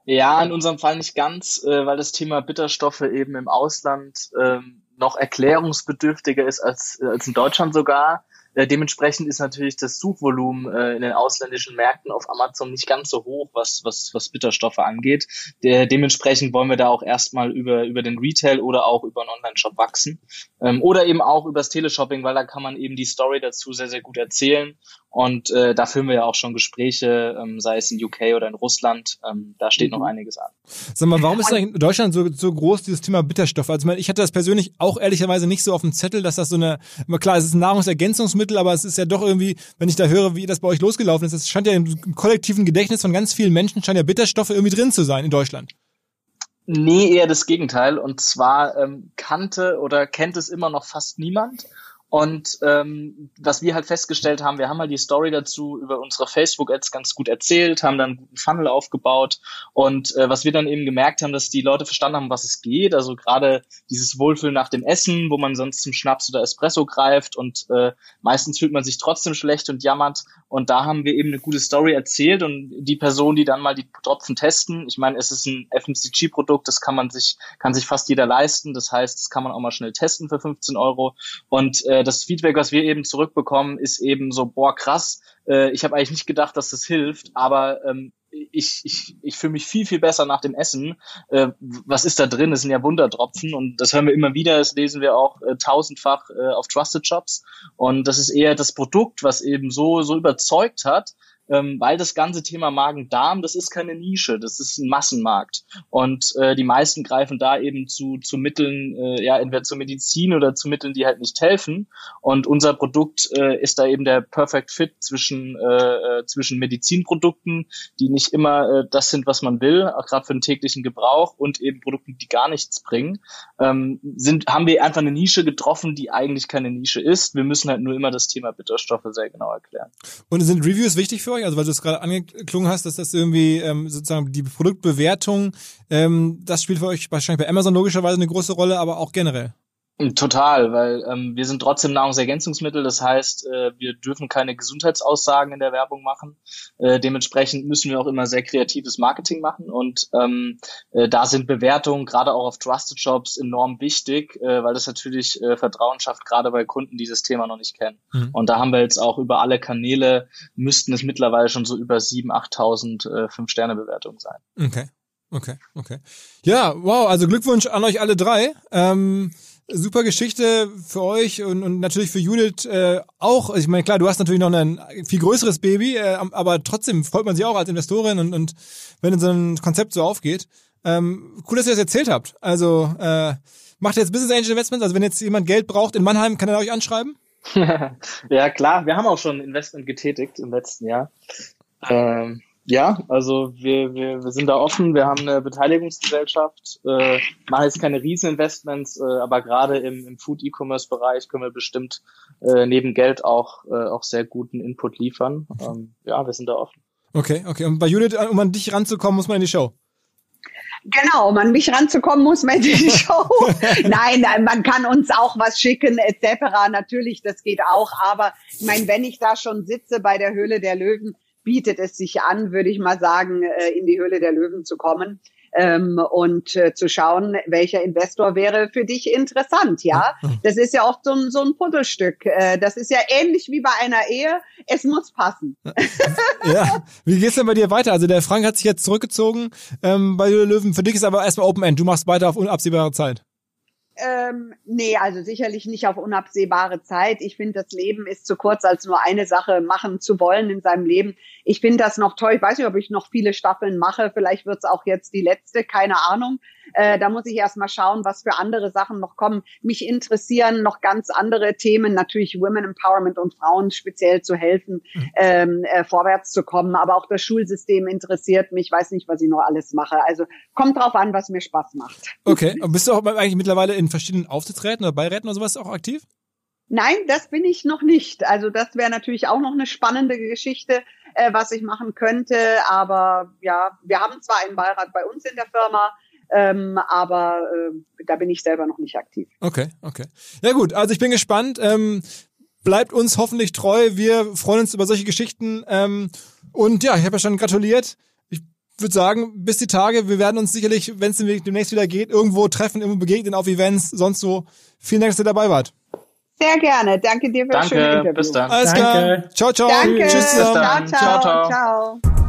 Ja, in unserem Fall nicht ganz, äh, weil das Thema Bitterstoffe eben im Ausland ähm, noch erklärungsbedürftiger ist als, äh, als in Deutschland sogar. Äh, dementsprechend ist natürlich das Suchvolumen äh, in den ausländischen Märkten auf Amazon nicht ganz so hoch, was, was, was Bitterstoffe angeht. De dementsprechend wollen wir da auch erstmal über, über den Retail oder auch über einen Online-Shop wachsen. Ähm, oder eben auch übers Teleshopping, weil da kann man eben die Story dazu sehr, sehr gut erzählen und äh, da führen wir ja auch schon Gespräche, ähm, sei es in UK oder in Russland. Ähm, da steht mhm. noch einiges an. Sag mal, warum ist eigentlich in Deutschland so, so groß dieses Thema Bitterstoffe? Also ich, meine, ich hatte das persönlich auch ehrlicherweise nicht so auf dem Zettel, dass das so eine, klar, es ist ein Nahrungsergänzungsmittel, aber es ist ja doch irgendwie, wenn ich da höre, wie das bei euch losgelaufen ist, es scheint ja im kollektiven Gedächtnis von ganz vielen Menschen, scheint ja Bitterstoffe irgendwie drin zu sein in Deutschland. Nee, eher das Gegenteil. Und zwar ähm, kannte oder kennt es immer noch fast niemand. Und ähm, was wir halt festgestellt haben, wir haben halt die Story dazu über unsere Facebook-Ads ganz gut erzählt, haben dann einen guten Funnel aufgebaut und äh, was wir dann eben gemerkt haben, dass die Leute verstanden haben, was es geht. Also gerade dieses Wohlfühlen nach dem Essen, wo man sonst zum Schnaps oder Espresso greift und äh, meistens fühlt man sich trotzdem schlecht und jammert. Und da haben wir eben eine gute Story erzählt und die Person, die dann mal die Tropfen testen, ich meine, es ist ein FMCG-Produkt, das kann man sich, kann sich fast jeder leisten. Das heißt, das kann man auch mal schnell testen für 15 Euro. Und äh, das Feedback, was wir eben zurückbekommen, ist eben so, boah, krass, äh, ich habe eigentlich nicht gedacht, dass das hilft, aber ähm, ich, ich, ich fühle mich viel, viel besser nach dem Essen. Äh, was ist da drin? Das sind ja Wundertropfen und das hören wir immer wieder, das lesen wir auch äh, tausendfach äh, auf Trusted Shops. Und das ist eher das Produkt, was eben so, so überzeugt hat, ähm, weil das ganze Thema Magen-Darm, das ist keine Nische, das ist ein Massenmarkt. Und äh, die meisten greifen da eben zu, zu Mitteln, äh, ja, entweder zur Medizin oder zu Mitteln, die halt nicht helfen. Und unser Produkt äh, ist da eben der Perfect Fit zwischen, äh, äh zwischen Medizinprodukten, die nicht immer äh, das sind, was man will, auch gerade für den täglichen Gebrauch, und eben Produkten, die gar nichts bringen. Ähm, sind, haben wir einfach eine Nische getroffen, die eigentlich keine Nische ist. Wir müssen halt nur immer das Thema Bitterstoffe sehr genau erklären. Und sind Reviews wichtig für euch? Also weil du es gerade angeklungen hast, dass das irgendwie ähm, sozusagen die Produktbewertung, ähm, das spielt für euch wahrscheinlich bei Amazon logischerweise eine große Rolle, aber auch generell. Total, weil ähm, wir sind trotzdem Nahrungsergänzungsmittel, das heißt, äh, wir dürfen keine Gesundheitsaussagen in der Werbung machen. Äh, dementsprechend müssen wir auch immer sehr kreatives Marketing machen und ähm, äh, da sind Bewertungen gerade auch auf Trusted Shops enorm wichtig, äh, weil das natürlich äh, Vertrauen schafft, gerade bei Kunden, die das Thema noch nicht kennen. Mhm. Und da haben wir jetzt auch über alle Kanäle, müssten es mittlerweile schon so über 7.000, 8.000 äh, Fünf-Sterne-Bewertungen sein. Okay, okay, okay. Ja, wow, also Glückwunsch an euch alle drei. Ähm, super Geschichte für euch und, und natürlich für Judith äh, auch. Ich meine, klar, du hast natürlich noch ein viel größeres Baby, äh, aber trotzdem freut man sich auch als Investorin und, und wenn so ein Konzept so aufgeht. Ähm, cool, dass ihr das erzählt habt. Also äh, macht ihr jetzt Business Angel Investments? Also wenn jetzt jemand Geld braucht in Mannheim, kann er euch anschreiben? [LAUGHS] ja, klar. Wir haben auch schon Investment getätigt im letzten Jahr. Ähm, ja, also wir, wir, wir sind da offen, wir haben eine Beteiligungsgesellschaft, äh, machen jetzt keine Rieseninvestments, äh, aber gerade im, im Food-E-Commerce-Bereich können wir bestimmt äh, neben Geld auch, äh, auch sehr guten Input liefern. Ähm, ja, wir sind da offen. Okay, okay. Und bei Judith, um an dich ranzukommen, muss man in die Show. Genau, um an mich ranzukommen, muss man in die [LAUGHS] Show. nein, nein, man kann uns auch was schicken, etc. Natürlich, das geht auch. Aber ich meine, wenn ich da schon sitze bei der Höhle der Löwen, bietet es sich an, würde ich mal sagen, äh, in die Höhle der Löwen zu kommen. Ähm, und äh, zu schauen, welcher Investor wäre für dich interessant, ja. [LAUGHS] Das ist ja auch so ein, so ein Puzzlestück. Äh, das ist ja ähnlich wie bei einer Ehe. Es muss passen. [LAUGHS] ja. Wie geht's denn bei dir weiter? Also der Frank hat sich jetzt zurückgezogen ähm, bei Löwen. Für dich ist aber erstmal Open End. Du machst weiter auf unabsehbare Zeit. Ähm, nee, also sicherlich nicht auf unabsehbare Zeit. Ich finde, das Leben ist zu kurz, als nur eine Sache machen zu wollen in seinem Leben. Ich finde das noch toll. Ich weiß nicht, ob ich noch viele Staffeln mache. Vielleicht wird es auch jetzt die letzte, keine Ahnung. Äh, da muss ich erst mal schauen, was für andere Sachen noch kommen. Mich interessieren noch ganz andere Themen, natürlich Women Empowerment und Frauen speziell zu helfen, mhm. ähm, äh, vorwärts zu kommen. Aber auch das Schulsystem interessiert mich. Ich weiß nicht, was ich noch alles mache. Also kommt drauf an, was mir Spaß macht. Okay. Und bist du auch eigentlich mittlerweile in verschiedenen Aufsichtsräten oder Beiräten oder sowas auch aktiv? Nein, das bin ich noch nicht. Also das wäre natürlich auch noch eine spannende Geschichte, äh, was ich machen könnte. Aber ja, wir haben zwar einen Beirat bei uns in der Firma, ähm, aber äh, da bin ich selber noch nicht aktiv. Okay, okay. Ja gut, also ich bin gespannt. Ähm, bleibt uns hoffentlich treu. Wir freuen uns über solche Geschichten. Ähm, und ja, ich habe ja schon gratuliert. Ich würde sagen, bis die Tage. Wir werden uns sicherlich, wenn es demnächst wieder geht, irgendwo treffen, irgendwo begegnen auf Events, sonst so. Vielen Dank, dass ihr dabei wart. Sehr gerne. Danke dir für das schöne Interview. Bis dann. Alles Danke. klar. Ciao, ciao. Danke. Tschüss zusammen. Ciao, ciao. ciao. ciao.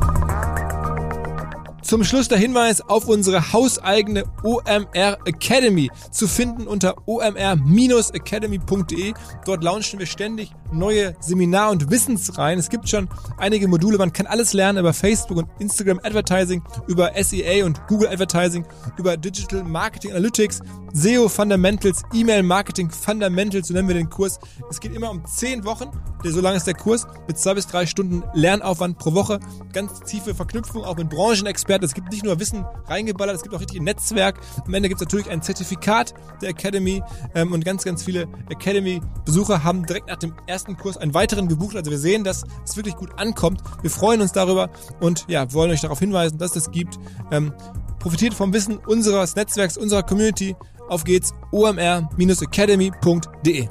Zum Schluss der Hinweis auf unsere hauseigene OMR Academy zu finden unter omr-academy.de. Dort launchen wir ständig neue Seminar- und Wissensreihen. Es gibt schon einige Module. Man kann alles lernen über Facebook und Instagram Advertising, über SEA und Google Advertising, über Digital Marketing Analytics, SEO Fundamentals, E-Mail Marketing Fundamentals, so nennen wir den Kurs. Es geht immer um zehn Wochen. So lange ist der Kurs mit zwei bis drei Stunden Lernaufwand pro Woche. Ganz tiefe Verknüpfung auch mit Branchenexperten. Es gibt nicht nur Wissen reingeballert, es gibt auch richtig ein Netzwerk. Am Ende gibt es natürlich ein Zertifikat der Academy ähm, und ganz, ganz viele Academy-Besucher haben direkt nach dem ersten Kurs einen weiteren gebucht. Also wir sehen, dass es wirklich gut ankommt. Wir freuen uns darüber und ja, wollen euch darauf hinweisen, dass es das gibt. Ähm, profitiert vom Wissen unseres Netzwerks, unserer Community. Auf geht's, omr-academy.de.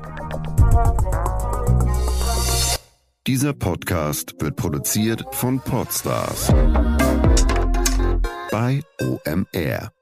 Dieser Podcast wird produziert von Podstars bei OMR.